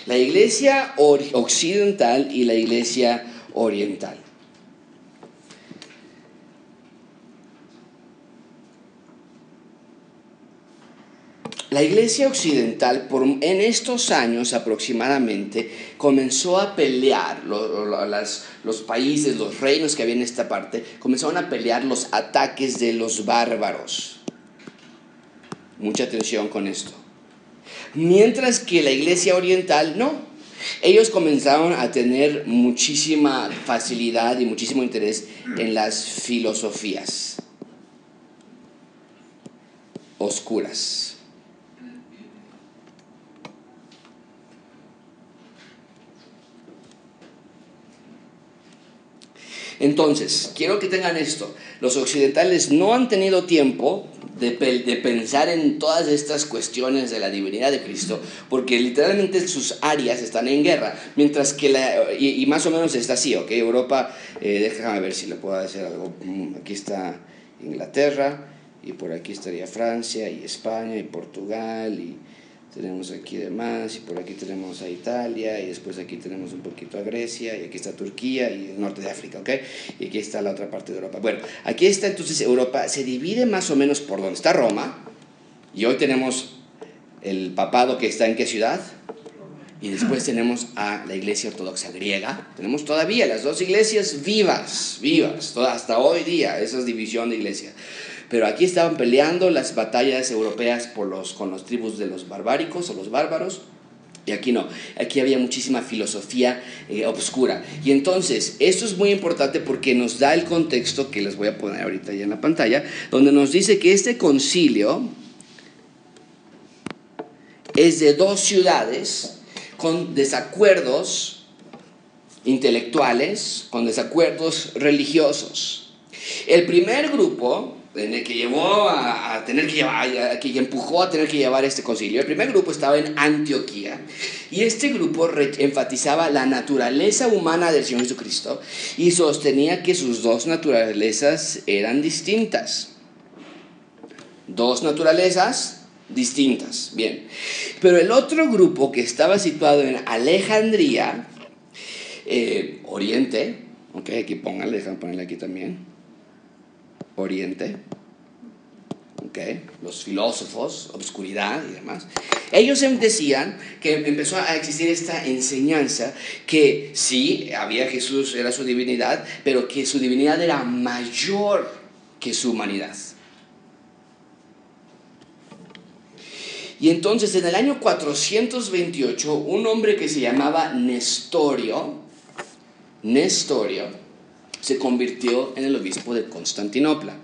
La iglesia occidental y la iglesia oriental. La iglesia occidental, en estos años aproximadamente, comenzó a pelear, los países, los reinos que había en esta parte, comenzaron a pelear los ataques de los bárbaros. Mucha atención con esto. Mientras que la iglesia oriental no. Ellos comenzaron a tener muchísima facilidad y muchísimo interés en las filosofías oscuras. Entonces, quiero que tengan esto. Los occidentales no han tenido tiempo de, de pensar en todas estas cuestiones de la divinidad de Cristo, porque literalmente sus áreas están en guerra, mientras que la, y, y más o menos está así, ¿ok? Europa, eh, déjame ver si le puedo hacer algo. Mm, Aquí está Inglaterra, y por aquí estaría Francia, y España, y Portugal, y tenemos aquí demás, y por aquí tenemos a Italia, y después aquí tenemos un poquito a Grecia, y aquí está Turquía y el norte de África, ¿ok? Y aquí está la otra parte de Europa. Bueno, aquí está entonces Europa, se divide más o menos por donde está Roma, y hoy tenemos el papado que está en qué ciudad, y después tenemos a la iglesia ortodoxa griega, tenemos todavía las dos iglesias vivas, vivas, hasta hoy día, esa es división de iglesia. Pero aquí estaban peleando las batallas europeas por los, con los tribus de los barbáricos o los bárbaros. Y aquí no, aquí había muchísima filosofía eh, obscura. Y entonces, esto es muy importante porque nos da el contexto que les voy a poner ahorita ya en la pantalla, donde nos dice que este concilio es de dos ciudades con desacuerdos intelectuales, con desacuerdos religiosos. El primer grupo en el que llevó a, a tener que llevar, a- que empujó a tener que llevar este concilio, el primer grupo estaba en Antioquía y este grupo enfatizaba la naturaleza humana del Señor Jesucristo y sostenía que sus dos naturalezas eran distintas. Dos naturalezas distintas, bien. Pero el otro grupo que estaba situado en Alejandría, eh, Oriente, ok, aquí pónganle, déjame ponerle aquí también. Oriente, los filósofos, obscuridad y demás. Ellos em- decían que empezó a existir esta enseñanza que sí, había Jesús, era su divinidad, pero que su divinidad era mayor que su humanidad. Y entonces en el año 428, un hombre que se llamaba Nestorio, Nestorio, se convirtió en el obispo de Constantinopla.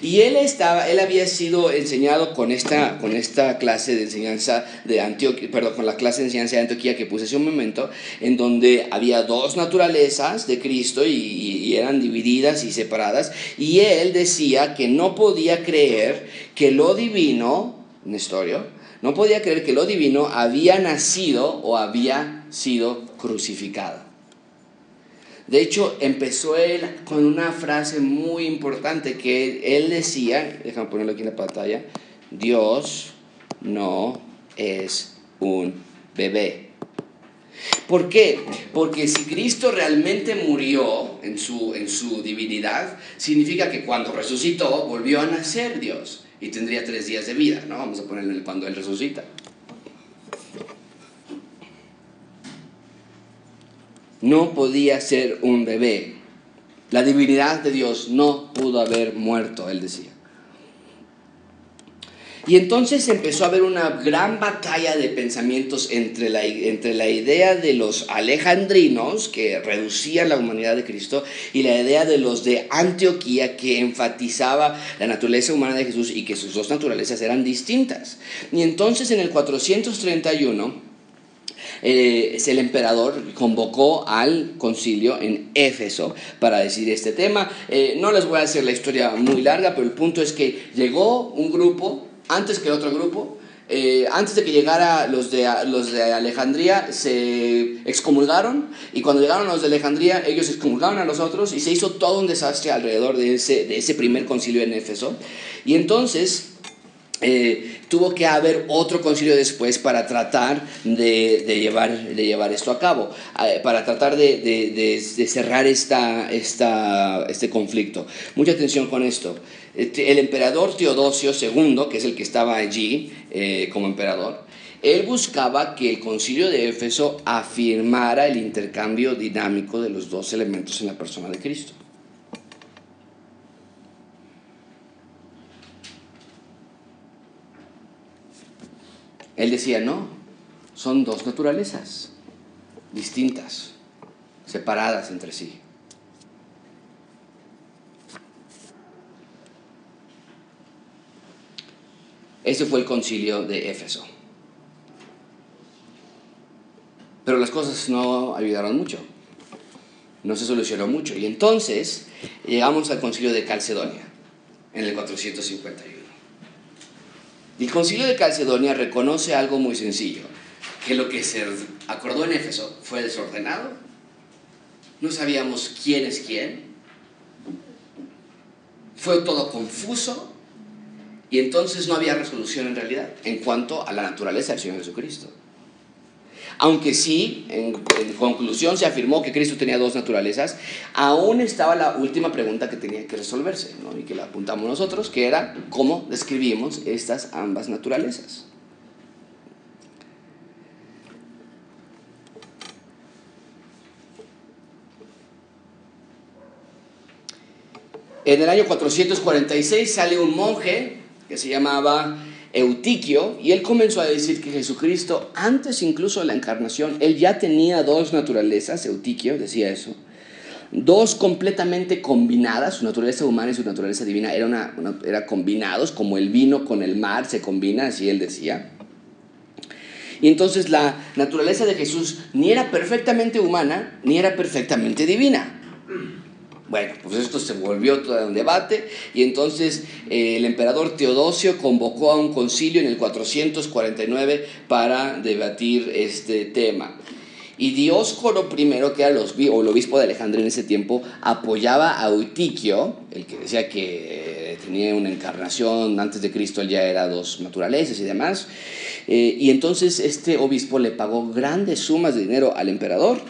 Y él, estaba, él había sido enseñado con esta, con esta clase de enseñanza de Antioquía, perdón, con la clase de enseñanza de Antioquía que puse hace un momento, en donde había dos naturalezas de Cristo y, y eran divididas y separadas. Y él decía que no podía creer que lo divino, Nestorio, no podía creer que lo divino había nacido o había sido crucificado. De hecho, empezó él con una frase muy importante que él decía, déjame ponerlo aquí en la pantalla, Dios no es un bebé. ¿Por qué? Porque si Cristo realmente murió en su, en su divinidad, significa que cuando resucitó volvió a nacer Dios y tendría tres días de vida, ¿no? Vamos a ponerle cuando Él resucita. No podía ser un bebé. La divinidad de Dios no pudo haber muerto, él decía. Y entonces empezó a haber una gran batalla de pensamientos entre la, entre la idea de los alejandrinos, que reducían la humanidad de Cristo, y la idea de los de Antioquía, que enfatizaba la naturaleza humana de Jesús y que sus dos naturalezas eran distintas. Y entonces en el 431 eh, el emperador convocó al concilio en Éfeso para decir este tema. Eh, no les voy a hacer la historia muy larga, pero el punto es que llegó un grupo, antes que otro grupo, eh, antes de que llegara los de, los de Alejandría, se excomulgaron y cuando llegaron los de Alejandría, ellos excomulgaron a los otros y se hizo todo un desastre alrededor de ese, de ese primer concilio en Éfeso. Y entonces eh, tuvo que haber otro concilio después para tratar de, llevar, de llevar esto a cabo, para tratar de, cerrar esta, este conflicto. Mucha atención con esto. Este, el emperador Teodosio II, que es el que estaba allí eh, como emperador, él buscaba que el concilio de Éfeso afirmara el intercambio dinámico de los dos elementos en la persona de Cristo. Él decía, no, son dos naturalezas distintas, separadas entre sí. Ese fue el concilio de Éfeso. Pero las cosas no ayudaron mucho, no se solucionó mucho. Y entonces llegamos al concilio de Calcedonia, en el 451. El concilio de Calcedonia reconoce algo muy sencillo, que lo que se acordó en Éfeso fue desordenado, no sabíamos quién es quién, fue todo confuso y entonces no había resolución en realidad en cuanto a la naturaleza del Señor Jesucristo. Aunque sí, en, conclusión se afirmó que Cristo tenía dos naturalezas, aún estaba la última pregunta que tenía que resolverse, ¿no? y que la apuntamos nosotros, que era cómo describimos estas ambas naturalezas. En el año 446 sale un monje que se llamaba Eutiquio, y él comenzó a decir que Jesucristo, antes incluso de la encarnación, él ya tenía dos naturalezas, Eutiquio decía eso, dos completamente combinadas, su naturaleza humana y su naturaleza divina eran era combinados, como el vino con el mar se combina, así él decía. Y entonces la naturaleza de Jesús ni era perfectamente humana, ni era perfectamente divina. Bueno, pues esto se volvió todo un debate y entonces eh, el emperador Teodosio convocó a un concilio en el 449 para debatir este tema. Y Dioscoro I, que era el obispo de Alejandría en ese tiempo, apoyaba a Eutiquio, el que decía que tenía una encarnación antes de Cristo, él ya era dos naturalezas y demás. Eh, y entonces este obispo le pagó grandes sumas de dinero al emperador,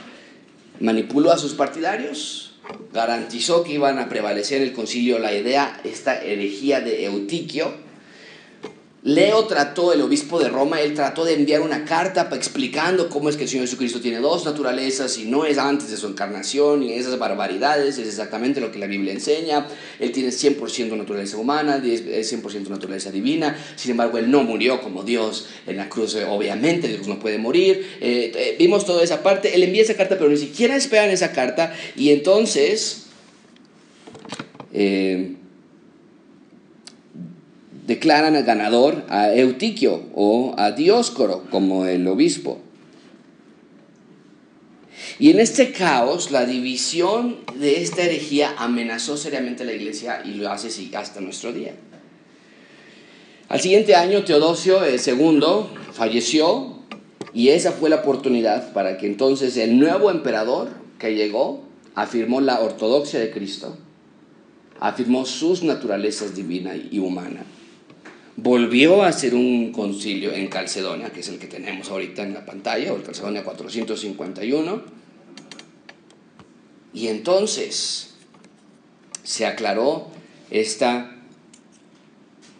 manipuló a sus partidarios, garantizó que iban a prevalecer el concilio la idea, esta herejía de Eutiquio. Leo trató, el obispo de Roma, él trató de enviar una carta explicando cómo es que el Señor Jesucristo tiene dos naturalezas y no es antes de su encarnación y esas barbaridades, es exactamente lo que la Biblia enseña. Él tiene 100% naturaleza humana, es 100% naturaleza divina, sin embargo, él no murió como Dios en la cruz, obviamente, Dios no puede morir. Eh, eh, vimos toda esa parte, él envía esa carta, pero ni siquiera esperan esa carta y entonces... Eh, declaran al ganador a Eutiquio o a Dioscoro como el obispo. Y en este caos, la división de esta herejía amenazó seriamente a la iglesia y lo hace hasta nuestro día. Al siguiente año, Teodosio II falleció y esa fue la oportunidad para que entonces el nuevo emperador que llegó afirmó la ortodoxia de Cristo, afirmó sus naturalezas divina y humana volvió a hacer un concilio en Calcedonia, que es el que tenemos ahorita en la pantalla, o el Calcedonia 451. Y entonces se aclaró esta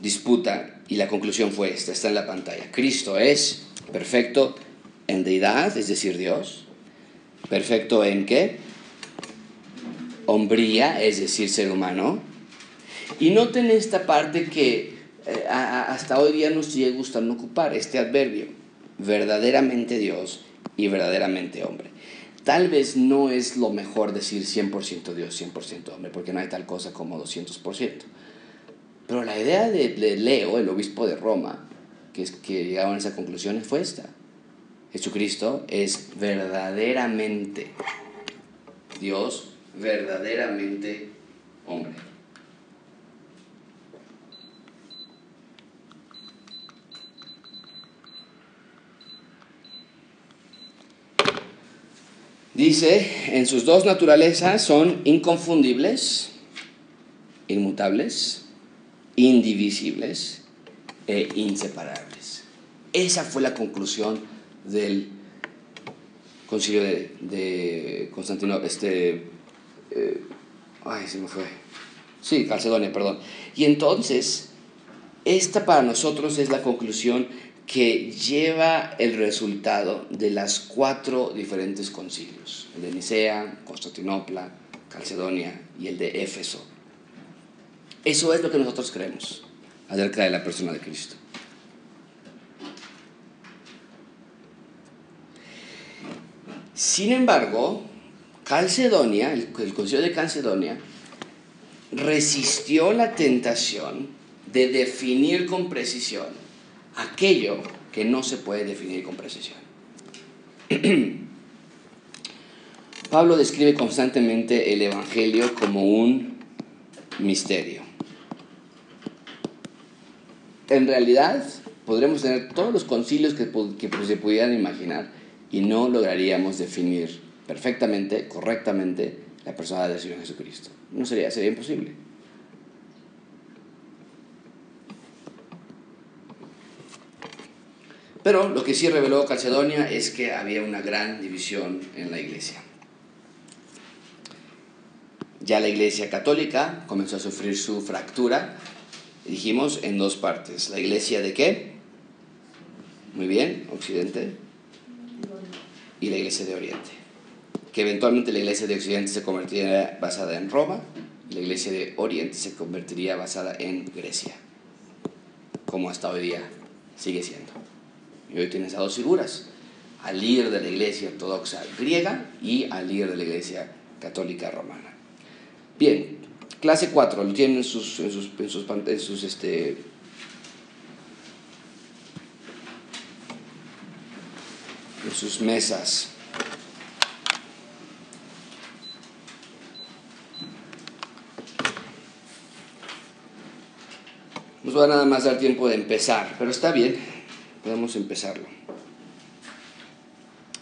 disputa y la conclusión fue esta, está en la pantalla. Cristo es perfecto en deidad, es decir, Dios. Perfecto en qué? Hombría, es decir, ser humano. Y noten esta parte que eh, hasta hoy día nos sigue gustando ocupar este adverbio, verdaderamente Dios y verdaderamente hombre. Tal vez no es lo mejor decir 100% Dios, 100% hombre, porque no hay tal cosa como 200%. Pero la idea de, Leo, el obispo de Roma, que, es, que llegaron a esa conclusión fue esta. Jesucristo es verdaderamente Dios, verdaderamente hombre. Dice, en sus dos naturalezas son inconfundibles, inmutables, indivisibles e inseparables. Esa fue la conclusión del concilio de, Constantino, este, eh, ay, se me fue, sí, Calcedonia, perdón. Y entonces, esta para nosotros es la conclusión que lleva el resultado de las cuatro diferentes concilios, el de Nicea, Constantinopla, Calcedonia y el de Éfeso. Eso es lo que nosotros creemos acerca de la persona de Cristo. Sin embargo, Calcedonia, el, el concilio de Calcedonia, resistió la tentación de definir con precisión aquello que no se puede definir con precisión. Pablo describe constantemente el Evangelio como un misterio. En realidad, podremos tener todos los concilios que, se pudieran imaginar y no lograríamos definir perfectamente, correctamente, la persona del Señor Jesucristo. No sería, sería imposible. Pero lo que sí reveló Calcedonia es que había una gran división en la iglesia. Ya la iglesia católica comenzó a sufrir su fractura, dijimos, en dos partes. La iglesia de qué? Muy bien, Occidente. Y la iglesia de Oriente. Que eventualmente la iglesia de Occidente se convertiría basada en Roma, la iglesia de Oriente se convertiría basada en Grecia, como hasta hoy día sigue siendo. Y hoy tienes a dos figuras, al líder de la iglesia ortodoxa griega y al líder de la iglesia católica romana. Bien, clase 4, lo tienen en sus, en sus, en sus, este, en sus mesas. Nos va a nada más dar tiempo de empezar, pero está bien, podemos empezarlo.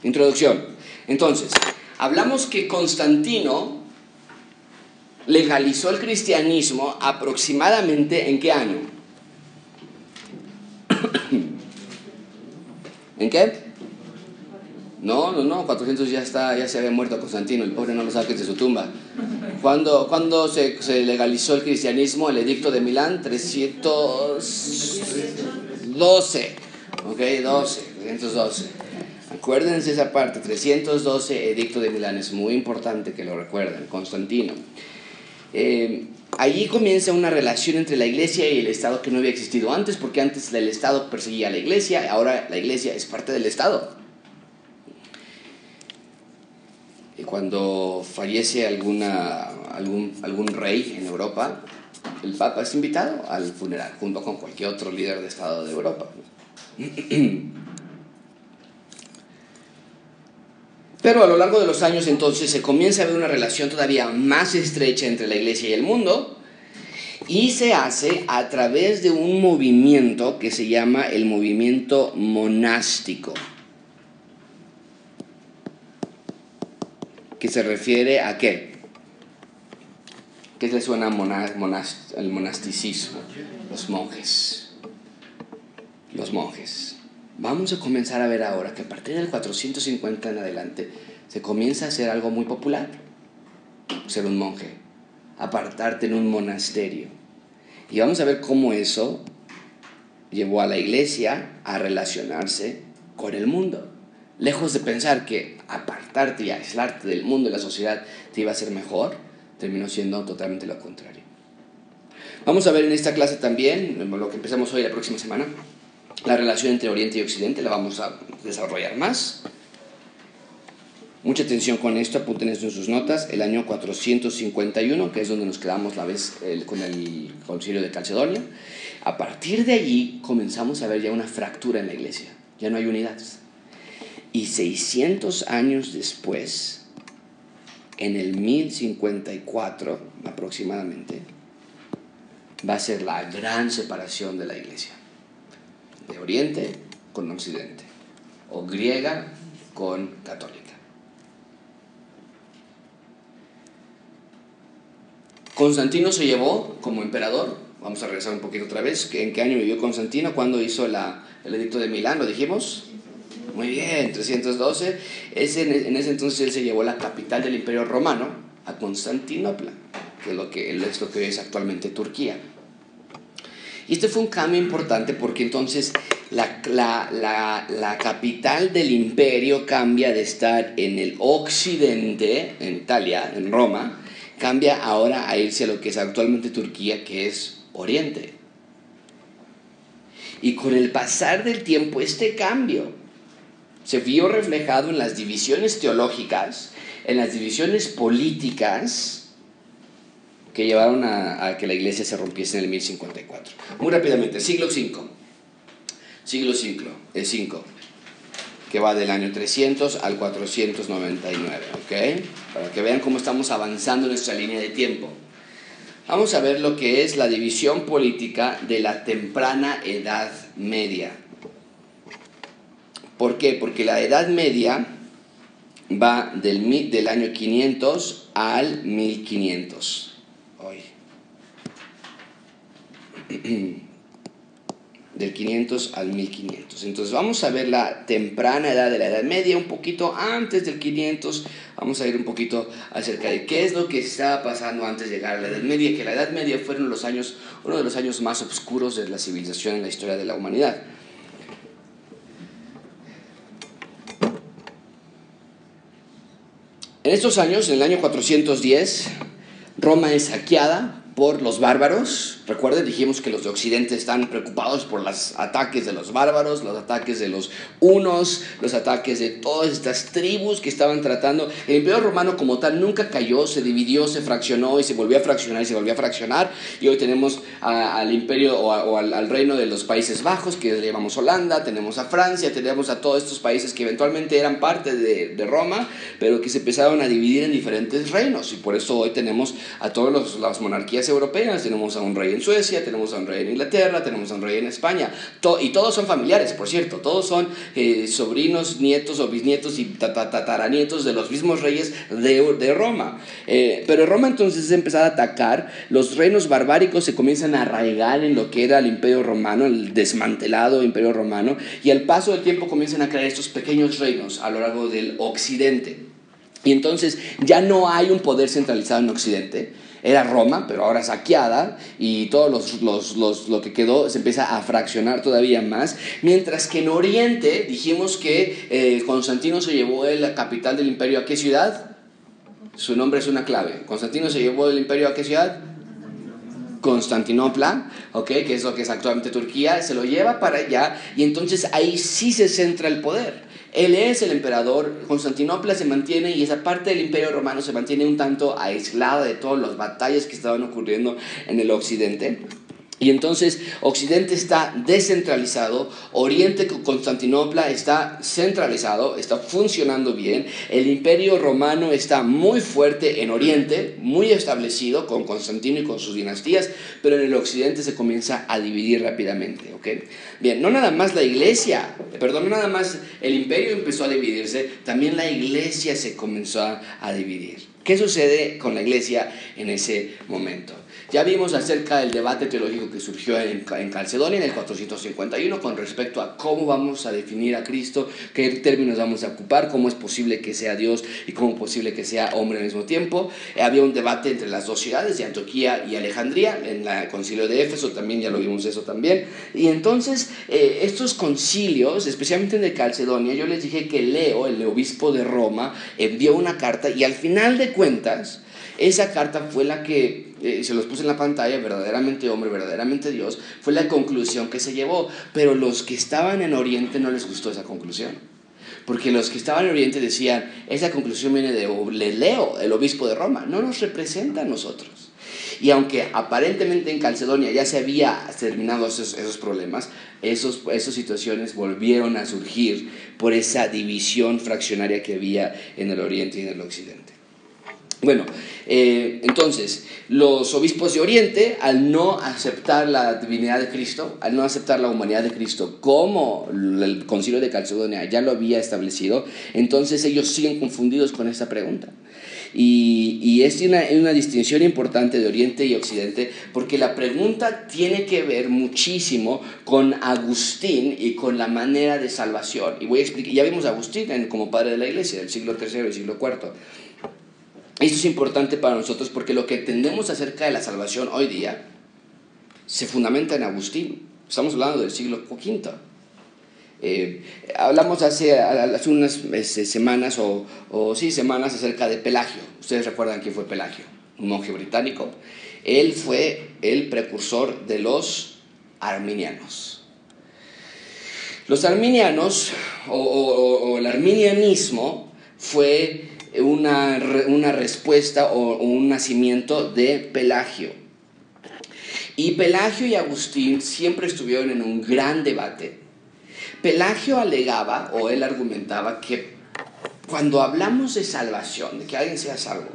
Introducción. Entonces, hablamos que Constantino legalizó el cristianismo aproximadamente en qué año? ¿En qué? No, no, no, 400 ya está, ya se había muerto Constantino, el pobre no lo saques de su tumba. ¿Cuándo, cuando se, se, legalizó el cristianismo? El edicto de Milán, 312. Ok, 12, 312. Acuérdense esa parte, 312, edicto de Milán, es muy importante que lo recuerden, Constantino. Eh, allí comienza una relación entre la iglesia y el Estado que no había existido antes, porque antes el Estado perseguía a la iglesia, ahora la iglesia es parte del Estado. Y cuando fallece alguna, algún, algún rey en Europa, el Papa es invitado al funeral, junto con cualquier otro líder de Estado de Europa. Pero a lo largo de los años entonces se comienza a ver una relación todavía más estrecha entre la iglesia y el mundo y se hace a través de un movimiento que se llama el movimiento monástico, que se refiere a qué? ¿Qué le suena el monasticismo? Los monjes. Los monjes. Vamos a comenzar a ver ahora que a partir del 450 en adelante se comienza a hacer algo muy popular. Ser un monje, apartarte en un monasterio. Y vamos a ver cómo eso llevó a la iglesia a relacionarse con el mundo. Lejos de pensar que apartarte y aislarte del mundo y la sociedad te iba a ser mejor, terminó siendo totalmente lo contrario. Vamos a ver en esta clase también, lo que empezamos hoy la próxima semana, la relación entre Oriente y Occidente, la vamos a desarrollar más. Mucha atención con esto, apunten esto en sus notas, el año 451, que es donde nos quedamos la vez con el concilio de Calcedonia. A partir de allí comenzamos a ver ya una fractura en la iglesia, ya no hay unidad. Y 600 años después, en el 1054 aproximadamente, va a ser la gran separación de la iglesia, de Oriente con Occidente, o griega con católica. Constantino se llevó como emperador, vamos a regresar un poquito otra vez, ¿en qué año vivió Constantino? ¿Cuándo hizo la, el edicto de Milán? ¿Lo dijimos? Muy bien, 312. Ese, en ese entonces él se llevó la capital del imperio romano a Constantinopla, que es lo que, es lo que es actualmente Turquía. Y este fue un cambio importante porque entonces la, la, la, la, capital del imperio cambia de estar en el occidente, en Italia, en Roma, cambia ahora a irse a lo que es actualmente Turquía, que es Oriente. Y con el pasar del tiempo, este cambio se vio reflejado en las divisiones teológicas, en las divisiones políticas que llevaron a, que la iglesia se rompiese en el 1054. Muy rápidamente, siglo V. Siglo V, el 5 que va del año 300 al 499, ¿ok? Para que vean cómo estamos avanzando nuestra línea de tiempo. Vamos a ver lo que es la división política de la temprana Edad Media. ¿Por qué? Porque la Edad Media va del, del año 500 al 1500. Hoy. del 500 al 1500. Entonces vamos a ver la temprana edad de la Edad Media, un poquito antes del 500, vamos a ir un poquito acerca de qué es lo que estaba pasando antes de llegar a la Edad Media, que la Edad Media fueron los años, uno de los años más oscuros de la civilización en la historia de la humanidad. En estos años, en el año 410, Roma es saqueada por los bárbaros. Recuerden, dijimos que los de Occidente están preocupados por los ataques de los bárbaros, los ataques de los unos, los ataques de todas estas tribus que estaban tratando. El imperio romano como tal nunca cayó, se dividió, se fraccionó y se volvió a fraccionar y se volvió a fraccionar. Y hoy tenemos al imperio o, al, reino de los Países Bajos, que le llamamos Holanda, tenemos a Francia, tenemos a todos estos países que eventualmente eran parte de, de Roma, pero que se empezaron a dividir en diferentes reinos. Y por eso hoy tenemos a todas las monarquías europeas, tenemos a un rey en Suecia, tenemos a un rey en Inglaterra, tenemos a un rey en España, y todos son familiares, por cierto, todos son eh, sobrinos, nietos o bisnietos y tataranietos de los mismos reyes de, de Roma. Eh, pero Roma entonces es empezar a atacar, los reinos barbáricos se comienzan a arraigar en lo que era el imperio romano, el desmantelado imperio romano, y al paso del tiempo comienzan a crear estos pequeños reinos a lo largo del occidente. Y entonces ya no hay un poder centralizado en Occidente, era Roma, pero ahora saqueada, y todo los, lo que quedó se empieza a fraccionar todavía más. Mientras que en Oriente dijimos que eh, Constantino se llevó la capital del imperio a qué ciudad? Su nombre es una clave. Constantino se llevó el imperio a qué ciudad? Constantinopla, ¿ok? Que es lo que es actualmente Turquía, se lo lleva para allá y entonces ahí sí se centra el poder. Él es el emperador, Constantinopla se mantiene y esa parte del imperio romano se mantiene un tanto aislada de todas las batallas que estaban ocurriendo en el occidente. Y entonces Occidente está descentralizado, Oriente con Constantinopla está centralizado, está funcionando bien, el imperio romano está muy fuerte en Oriente, muy establecido con Constantino y con sus dinastías, pero en el Occidente se comienza a dividir rápidamente. ¿okay? Bien, no nada más la iglesia, perdón, no nada más el imperio empezó a dividirse, también la iglesia se comenzó a dividir. ¿Qué sucede con la iglesia en ese momento? Ya vimos acerca del debate teológico que surgió en, Calcedonia en el 451 con respecto a cómo vamos a definir a Cristo, qué términos vamos a ocupar, cómo es posible que sea Dios y cómo es posible que sea hombre al mismo tiempo. Eh, había un debate entre las dos ciudades, de Antioquía y Alejandría, en el concilio de Éfeso también, ya lo vimos eso también. Y entonces eh, estos concilios, especialmente en el Calcedonia, yo les dije que Leo, el obispo de Roma, envió una carta y al final de cuentas, esa carta fue la que, eh, se los puse en la pantalla, verdaderamente hombre, verdaderamente Dios, fue la conclusión que se llevó. Pero los que estaban en Oriente no les gustó esa conclusión. Porque los que estaban en Oriente decían, esa conclusión viene de Leo, el obispo de Roma, no nos representa a nosotros. Y aunque aparentemente en Calcedonia ya se había terminado esos, esos problemas, esos, esas situaciones volvieron a surgir por esa división fraccionaria que había en el oriente y en el occidente. Bueno, eh, entonces, los obispos de Oriente, al no aceptar la divinidad de Cristo, al no aceptar la humanidad de Cristo, como el concilio de Calcedonia ya lo había establecido, entonces ellos siguen confundidos con esta pregunta. Y, es una, una distinción importante de Oriente y Occidente, porque la pregunta tiene que ver muchísimo con Agustín y con la manera de salvación. Y voy a explicar, ya vimos a Agustín como padre de la iglesia del siglo III y siglo IV. Esto es importante para nosotros porque lo que entendemos acerca de la salvación hoy día se fundamenta en Agustín. Estamos hablando del siglo V. Eh, hablamos hace, unas este, semanas o, o, sí, semanas acerca de Pelagio. Ustedes recuerdan quién fue Pelagio, un monje británico. Él fue el precursor de los arminianos. Los arminianos o el arminianismo fue una, una respuesta o, un nacimiento de Pelagio. Y Pelagio y Agustín siempre estuvieron en un gran debate. Pelagio alegaba, o él argumentaba, que cuando hablamos de salvación, de que alguien sea salvo,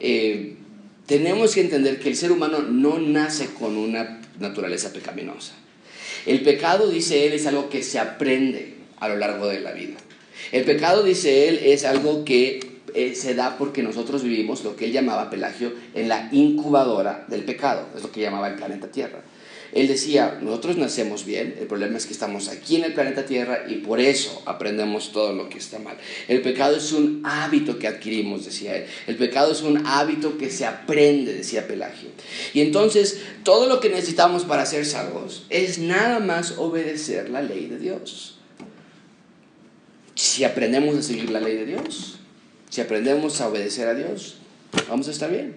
eh, tenemos que entender que el ser humano no nace con una naturaleza pecaminosa. El pecado, dice él, es algo que se aprende a lo largo de la vida. El pecado, dice él, es algo que eh, se da porque nosotros vivimos lo que él llamaba Pelagio en la incubadora del pecado, es lo que llamaba el planeta Tierra. Él decía, nosotros nacemos bien, el problema es que estamos aquí en el planeta Tierra y por eso aprendemos todo lo que está mal. El pecado es un hábito que adquirimos, decía él. El pecado es un hábito que se aprende, decía Pelagio. Y entonces, todo lo que necesitamos para ser salvos es nada más obedecer la ley de Dios. Si aprendemos a seguir la ley de Dios, si aprendemos a obedecer a Dios, vamos a estar bien.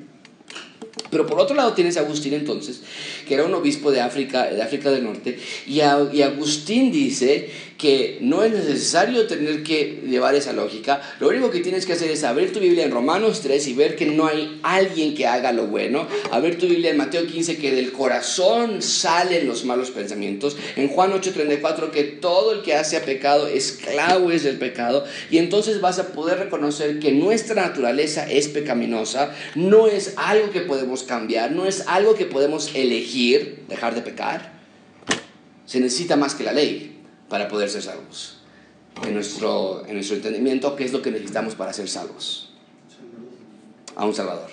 Pero por otro lado tienes a Agustín entonces, que era un obispo de África, de África del Norte, y, y Agustín dice que no es necesario tener que llevar esa lógica, lo único que tienes que hacer es abrir tu Biblia en Romanos 3 y ver que no hay alguien que haga lo bueno, abrir tu Biblia en Mateo 15 que del corazón salen los malos pensamientos, en Juan 8:34 que todo el que hace a pecado esclavo es del pecado, y entonces vas a poder reconocer que nuestra naturaleza es pecaminosa, no es algo que podemos cambiar, no es algo que podemos elegir, dejar de pecar, se necesita más que la ley para poder ser salvos. En nuestro, en nuestro entendimiento, ¿qué es lo que necesitamos para ser salvos? A un Salvador,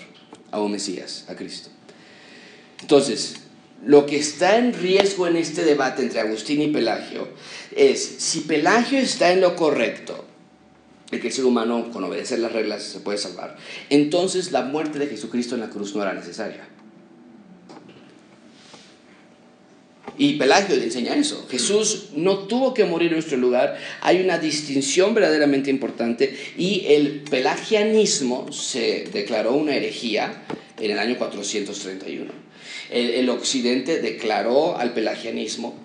a un Mesías, a Cristo. Entonces, lo que está en riesgo en este debate entre Agustín y Pelagio es si Pelagio está en lo correcto, de que el ser humano con obedecer las reglas se puede salvar, entonces la muerte de Jesucristo en la cruz no era necesaria. Y Pelagio le enseña eso. Jesús no tuvo que morir en nuestro lugar. Hay una distinción verdaderamente importante y el pelagianismo se declaró una herejía en el año 431. El, el occidente declaró al pelagianismo,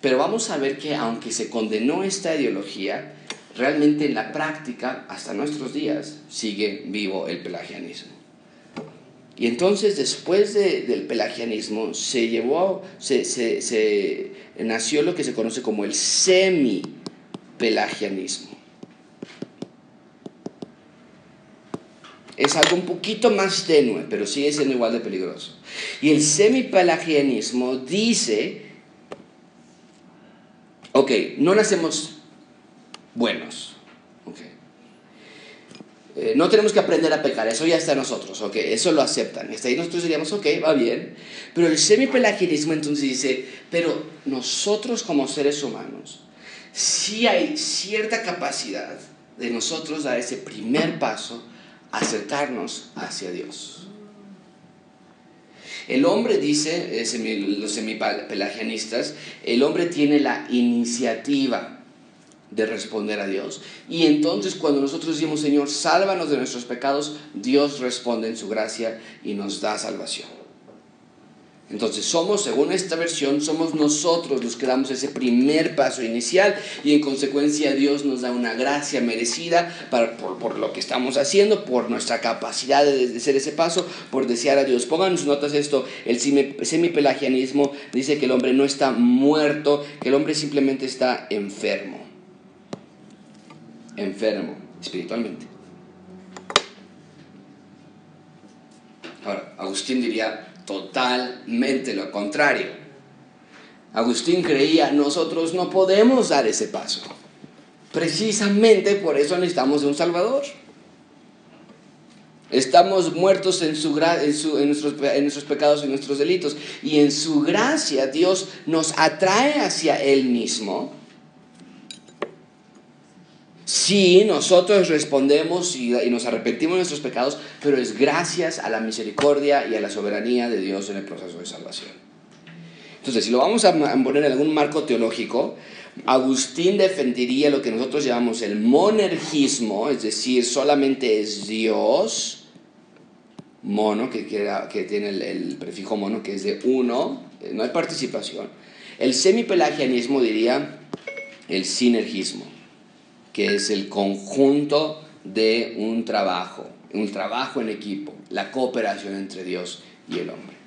pero vamos a ver que aunque se condenó esta ideología, realmente en la práctica, hasta nuestros días, sigue vivo el pelagianismo. Y entonces después de, del pelagianismo se llevó, se, se, se, nació lo que se conoce como el semi-pelagianismo. Es algo un poquito más tenue, pero sigue siendo igual de peligroso. Y el semi-pelagianismo dice, ok, no nacemos buenos, eh, no tenemos que aprender a pecar, eso ya está en nosotros, ok, eso lo aceptan. Está ahí nosotros diríamos, ok, va bien. Pero el semipelagianismo entonces dice, pero nosotros como seres humanos, sí hay cierta capacidad de nosotros dar ese primer paso, acercarnos hacia Dios. El hombre, dice los semipelagianistas, el hombre tiene la iniciativa de responder a Dios. Y entonces cuando nosotros decimos, Señor, sálvanos de nuestros pecados, Dios responde en su gracia y nos da salvación. Entonces somos, según esta versión, somos nosotros los que damos ese primer paso inicial y en consecuencia Dios nos da una gracia merecida para, por, lo que estamos haciendo, por nuestra capacidad de, hacer ese paso, por desear a Dios. Pongan sus notas esto, el semipelagianismo dice que el hombre no está muerto, que el hombre simplemente está enfermo. Enfermo espiritualmente. Ahora, Agustín diría, totalmente lo contrario. Agustín creía, nosotros no podemos dar ese paso. Precisamente por eso necesitamos de un Salvador. Estamos muertos en, su, en, nuestros, en nuestros pecados y nuestros delitos. Y en su gracia Dios nos atrae hacia Él mismo. Si nosotros respondemos y, nos arrepentimos de nuestros pecados, pero es gracias a la misericordia y a la soberanía de Dios en el proceso de salvación. Entonces, si lo vamos a poner en algún marco teológico, Agustín defendería lo que nosotros llamamos el monergismo, es decir, solamente es Dios, mono, que, que tiene el, el, prefijo mono, que es de uno, eh, no hay participación. El semipelagianismo diría el sinergismo que es el conjunto de un trabajo, un trabajo en equipo, la cooperación entre Dios y el hombre.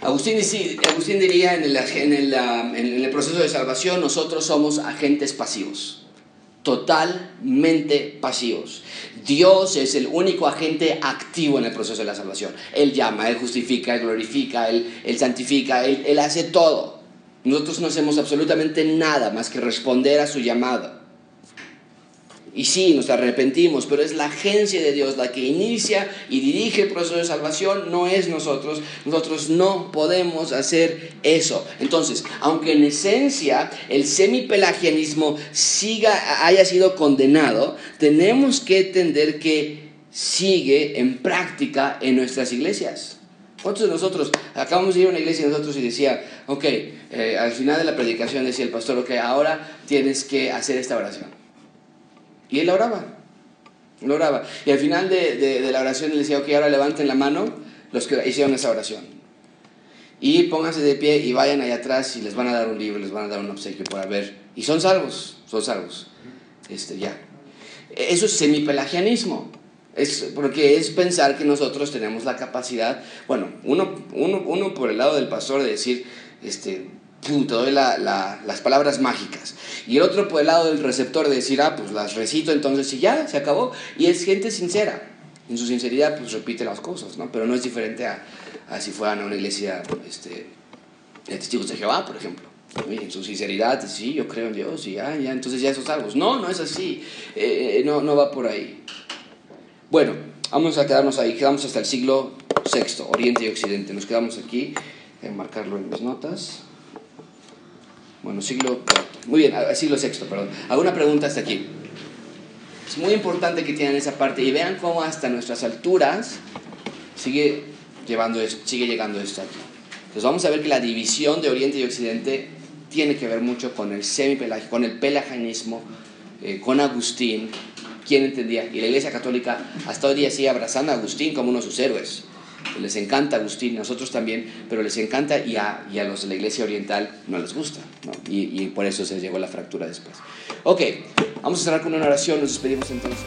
Agustín, diría en el, proceso de salvación, nosotros somos agentes pasivos totalmente pasivos. Dios es el único agente activo en el proceso de la salvación. Él llama, Él justifica, Él glorifica, Él, santifica, él, él hace todo. Nosotros no hacemos absolutamente nada más que responder a su llamado. Y sí, nos arrepentimos, pero es la agencia de Dios la que inicia y dirige el proceso de salvación, no es nosotros. Nosotros no podemos hacer eso. Entonces, aunque en esencia el semipelagianismo siga, haya sido condenado, tenemos que entender que sigue en práctica en nuestras iglesias. ¿Cuántos de nosotros acabamos de ir a una iglesia y nosotros y decía, ok, eh, al final de la predicación decía el pastor, ok, ahora tienes que hacer esta oración. Y él oraba. Él oraba. Y al final de, la oración él decía, ok, ahora levanten la mano los que hicieron esa oración. Y pónganse de pie y vayan allá atrás y les van a dar un libro, les van a dar un obsequio por haber. Y son salvos, son salvos. Este, ya. Eso es semipelagianismo. Es porque es pensar que nosotros tenemos la capacidad, bueno, uno, uno, uno por el lado del pastor de decir, este, te doy las palabras mágicas. Y el otro por el lado del receptor de decir, ah, pues las recito entonces y ya, se acabó. Y es gente sincera. En su sinceridad, pues repite las cosas, ¿no? Pero no es diferente a, si fueran a una iglesia este, de testigos de Jehová, por ejemplo. En su sinceridad, sí, yo creo en Dios y ya, ya, entonces ya son salvos. No, no es así. Eh, no, no va por ahí. Bueno, vamos a quedarnos ahí. Quedamos hasta el siglo VI, Oriente y Occidente. Nos quedamos aquí. Voy a marcarlo en mis notas. Bueno, siglo Muy bien, siglo VI, perdón. ¿Alguna pregunta hasta aquí? Es muy importante que tengan esa parte y vean cómo hasta nuestras alturas sigue, llevando sigue llegando esto aquí. Entonces vamos a ver que la división de Oriente y Occidente tiene que ver mucho con el semipelagismo, con el pelagianismo, eh, con Agustín, ¿quién entendía? Y la Iglesia Católica hasta hoy día sigue abrazando a Agustín como uno de sus héroes les encanta Agustín, nosotros también, pero les encanta y a, y a los de la iglesia oriental no les gusta, ¿no? y, y por eso se llegó la fractura después. Ok, vamos a cerrar con una oración, nos despedimos entonces.